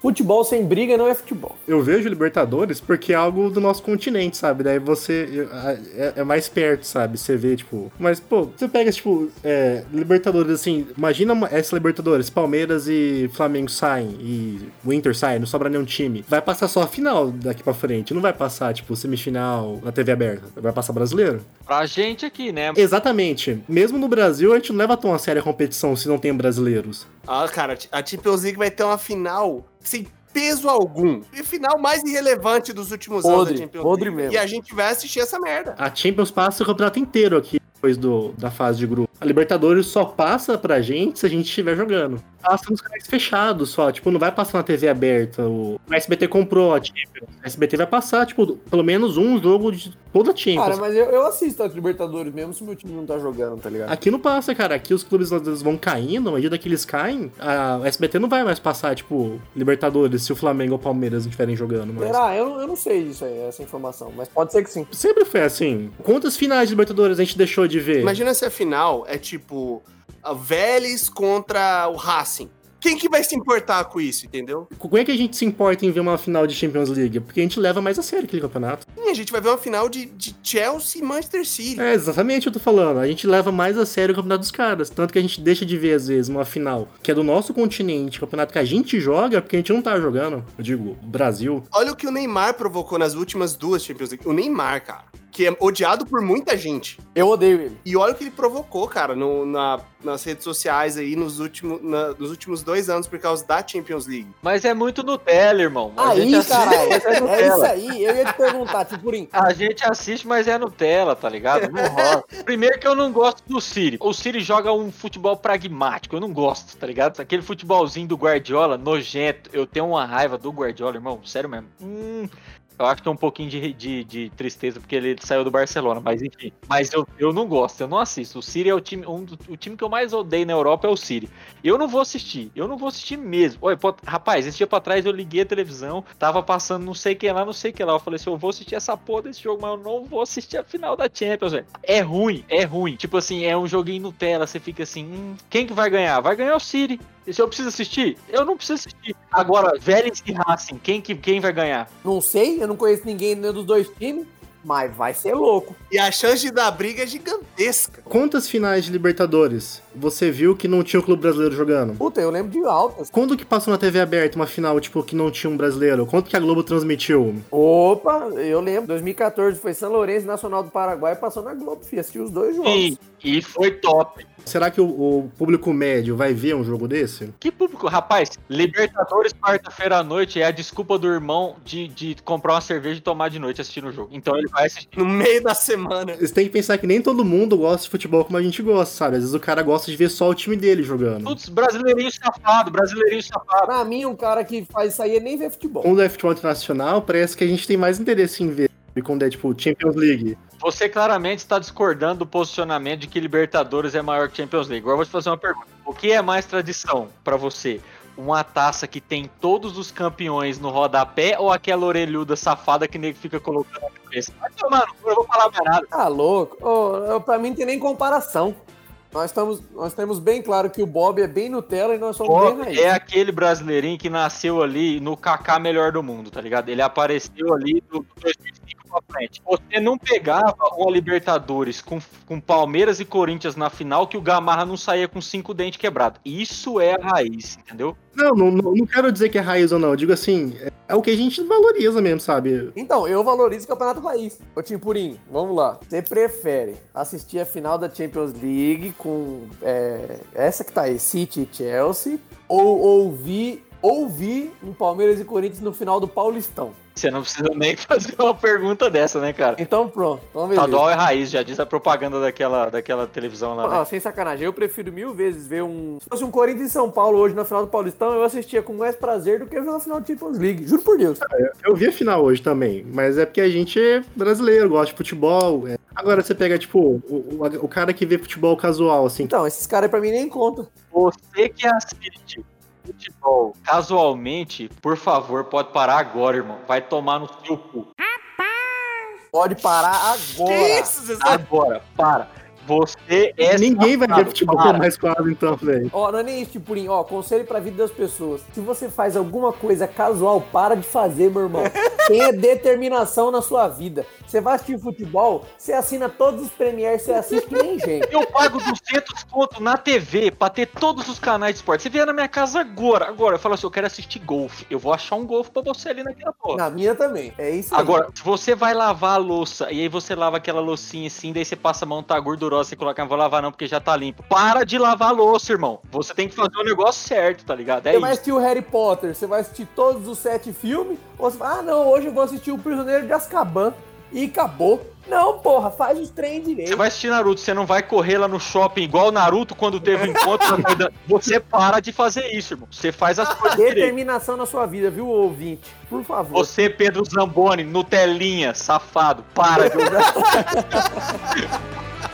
Futebol sem briga não é futebol. Eu vejo Libertadores porque é algo do nosso continente, sabe? Daí você é, é mais perto, sabe? Você vê, tipo. Mas, pô, você pega, tipo, é, Libertadores assim. Imagina essa Libertadores: Palmeiras e Flamengo saem e o Inter sai, não sobra nenhum time. Vai passar só a final daqui pra frente. Não vai passar, tipo, semifinal na TV aberta. Vai passar brasileiro? Pra gente aqui, né? Exatamente. Mesmo no Brasil, a gente não leva tão a sério a competição se não tem brasileiros. Ah, cara, a Champions League vai ter uma final sem peso algum. E final mais irrelevante dos últimos anos Podre, da Champions podre League. mesmo. E a gente vai assistir essa merda. A Champions passa o campeonato inteiro aqui depois do, da fase de grupo. A Libertadores só passa pra gente se a gente estiver jogando. Passa nos canais fechados só, tipo, não vai passar na TV aberta. O, o SBT comprou a Champions. A SBT vai passar, tipo, pelo menos um jogo de toda a Champions. Cara, mas eu, eu assisto a Libertadores mesmo se meu time não tá jogando, tá ligado? Aqui não passa, cara. Aqui os clubes vão caindo, à medida que eles caem, a o SBT não vai mais passar, tipo, Libertadores se o Flamengo ou o Palmeiras não estiverem jogando mais. Será? Eu, eu não sei disso aí, essa informação, mas pode ser que sim. Sempre foi assim. Quantas finais de Libertadores a gente deixou de ver? Imagina se a final é tipo a Vélez contra o Racing. Quem que vai se importar com isso, entendeu? Como é que a gente se importa em ver uma final de Champions League? Porque a gente leva mais a sério aquele campeonato. Sim, a gente vai ver uma final de, de Chelsea e Manchester City. É exatamente o que eu tô falando. A gente leva mais a sério o campeonato dos caras. Tanto que a gente deixa de ver, às vezes, uma final que é do nosso continente, campeonato que a gente joga, porque a gente não tá jogando. Eu digo, Brasil. Olha o que o Neymar provocou nas últimas duas Champions League. O Neymar, cara, que é odiado por muita gente. Eu odeio ele. E olha o que ele provocou, cara, no- na- nas redes sociais aí nos, últimos na- nos últimos dois anos por causa da Champions League. Mas é muito Nutella, irmão. A gente Aí, assiste, caralho, mas é é isso Nutella. aí. Eu ia te perguntar, tipo, por A gente assiste, mas é Nutella, tá ligado? Não rola. Primeiro que eu não gosto do Siri. O Siri joga um futebol pragmático. Eu não gosto, tá ligado? Aquele futebolzinho do Guardiola, nojento. Eu tenho uma raiva do Guardiola, irmão. Sério mesmo. Hum, eu acho que é um pouquinho de, de, de tristeza porque ele saiu do Barcelona, mas enfim. Mas eu, eu não gosto, eu não assisto. O Siri é o time, um o time que eu mais odeio na Europa é o Siri. Eu não vou assistir, eu não vou assistir mesmo. Olha, pô, rapaz, esse dia pra trás eu liguei a televisão, tava passando não sei que lá, não sei que lá. Eu falei assim, eu vou assistir essa porra desse jogo, mas eu não vou assistir a final da Champions, velho. É ruim, é ruim. Tipo assim, é um joguinho Nutella, você fica assim, hum, quem que vai ganhar? Vai ganhar o Siri. E se eu preciso assistir? Eu não preciso assistir. Agora, Vélez e Racing, quem, que, quem vai ganhar? Não sei, eu não conheço ninguém nenhum dos dois times, mas vai ser louco. E a chance de dar briga é gigantesca. Quantas finais de Libertadores você viu que não tinha o clube brasileiro jogando? Puta, eu lembro de altas. Quando que passou na TV aberta uma final, tipo, que não tinha um brasileiro? Quanto que a Globo transmitiu? Opa, eu lembro. 2014 foi São Lourenço Nacional do Paraguai, passou na Globo, fui assistir os dois jogos. Sim, e foi top. Será que o, o público médio vai ver um jogo desse? Que público? Rapaz, Libertadores quarta-feira à noite é a desculpa do irmão de, de comprar uma cerveja e tomar de noite assistindo o jogo. Então ele vai assistir. No meio da semana. Você tem que pensar que nem todo mundo gosta de futebol como a gente gosta, sabe? Às vezes o cara gosta de ver só o time dele jogando. Putz, brasileirinho safado, brasileirinho safado. Pra mim, um cara que faz isso aí é nem ver futebol. Com o futebol internacional, parece que a gente tem mais interesse em ver quando é tipo Champions League. Você claramente está discordando do posicionamento de que Libertadores é maior que Champions League. Agora eu vou te fazer uma pergunta. O que é mais tradição pra você? Uma taça que tem todos os campeões no rodapé ou aquela orelhuda safada que nego fica colocando na cabeça? Vai tomar no eu vou falar mais nada. Ah, louco. Pra mim não tem nem comparação. Nós, estamos, nós temos bem claro que o Bob é bem Nutella e nós somos bem raiz. É aquele brasileirinho que nasceu ali no Kaká melhor do mundo, tá ligado? Ele apareceu ali do 2005 pra frente. Você não pegava uma Libertadores com, com Palmeiras e Corinthians na final que o Gamarra não saía com cinco dentes quebrados. Isso é a raiz, entendeu? Não, não, não quero dizer que é raiz ou não. Eu digo assim, é, é o que a gente valoriza mesmo, sabe? Então, eu valorizo o Campeonato Raiz. Ô, Timpurim, vamos lá. Você prefere assistir a final da Champions League com é, essa que tá aí, City e Chelsea, ou ouvir, ouvir um Palmeiras e Corinthians no final do Paulistão? Você não precisa nem fazer uma pergunta dessa, né, cara? Então pronto, vamos ver. Estadual é raiz, já diz a propaganda daquela, daquela televisão lá. né? Ah, sem sacanagem, eu prefiro mil vezes ver um. Se fosse um Corinthians e São Paulo hoje na final do Paulistão, eu assistia com mais prazer do que ver uma final de Champions League. Juro por Deus. Eu vi a final hoje também, mas é porque a gente é brasileiro, gosta de futebol. é. Agora você pega, tipo, o, o, o cara que vê futebol casual, assim. Então, esses caras pra mim nem contam. Você que assiste futebol casualmente, por favor, pode parar agora, irmão. Vai tomar no seu cu. Pode parar agora. Agora, para. Você é Ninguém vai ver safado, futebol para. mais quadro, então, velho. Ó, não é nem isso, Tipurim. Ó, conselho pra vida das pessoas. Se você faz alguma coisa casual, para de fazer, meu irmão. Tenha determinação na sua vida. Você vai assistir futebol, você assina todos os Premiers, você assiste que nem gente. Eu pago 200 conto na TV pra ter todos os canais de esporte. Você vier na minha casa agora, agora, eu falo assim, eu quero assistir golfe. Eu vou achar um golfe pra você ali naquela porra. Na minha também. É isso aí. Agora, se você vai lavar a louça e aí você lava aquela loucinha assim, daí você passa a mão, tá gordurosa, você coloca, não vou lavar não porque já tá limpo. Para de lavar louça, irmão. Você tem que fazer o negócio certo, tá ligado? É Você vai isso. assistir o Harry Potter, você vai assistir todos os sete filmes, ou você fala, ah, não, hoje eu vou assistir o Prisioneiro de Azkaban. E acabou. Não, porra, faz os trem direito. Você vai assistir Naruto, você não vai correr lá no shopping igual o Naruto quando teve um encontro. Você para de fazer isso, irmão. Você faz as coisas direito. Determinação na sua vida, viu, ouvinte? Por favor. Você, Pedro Zamboni, Nutelinha, safado, para de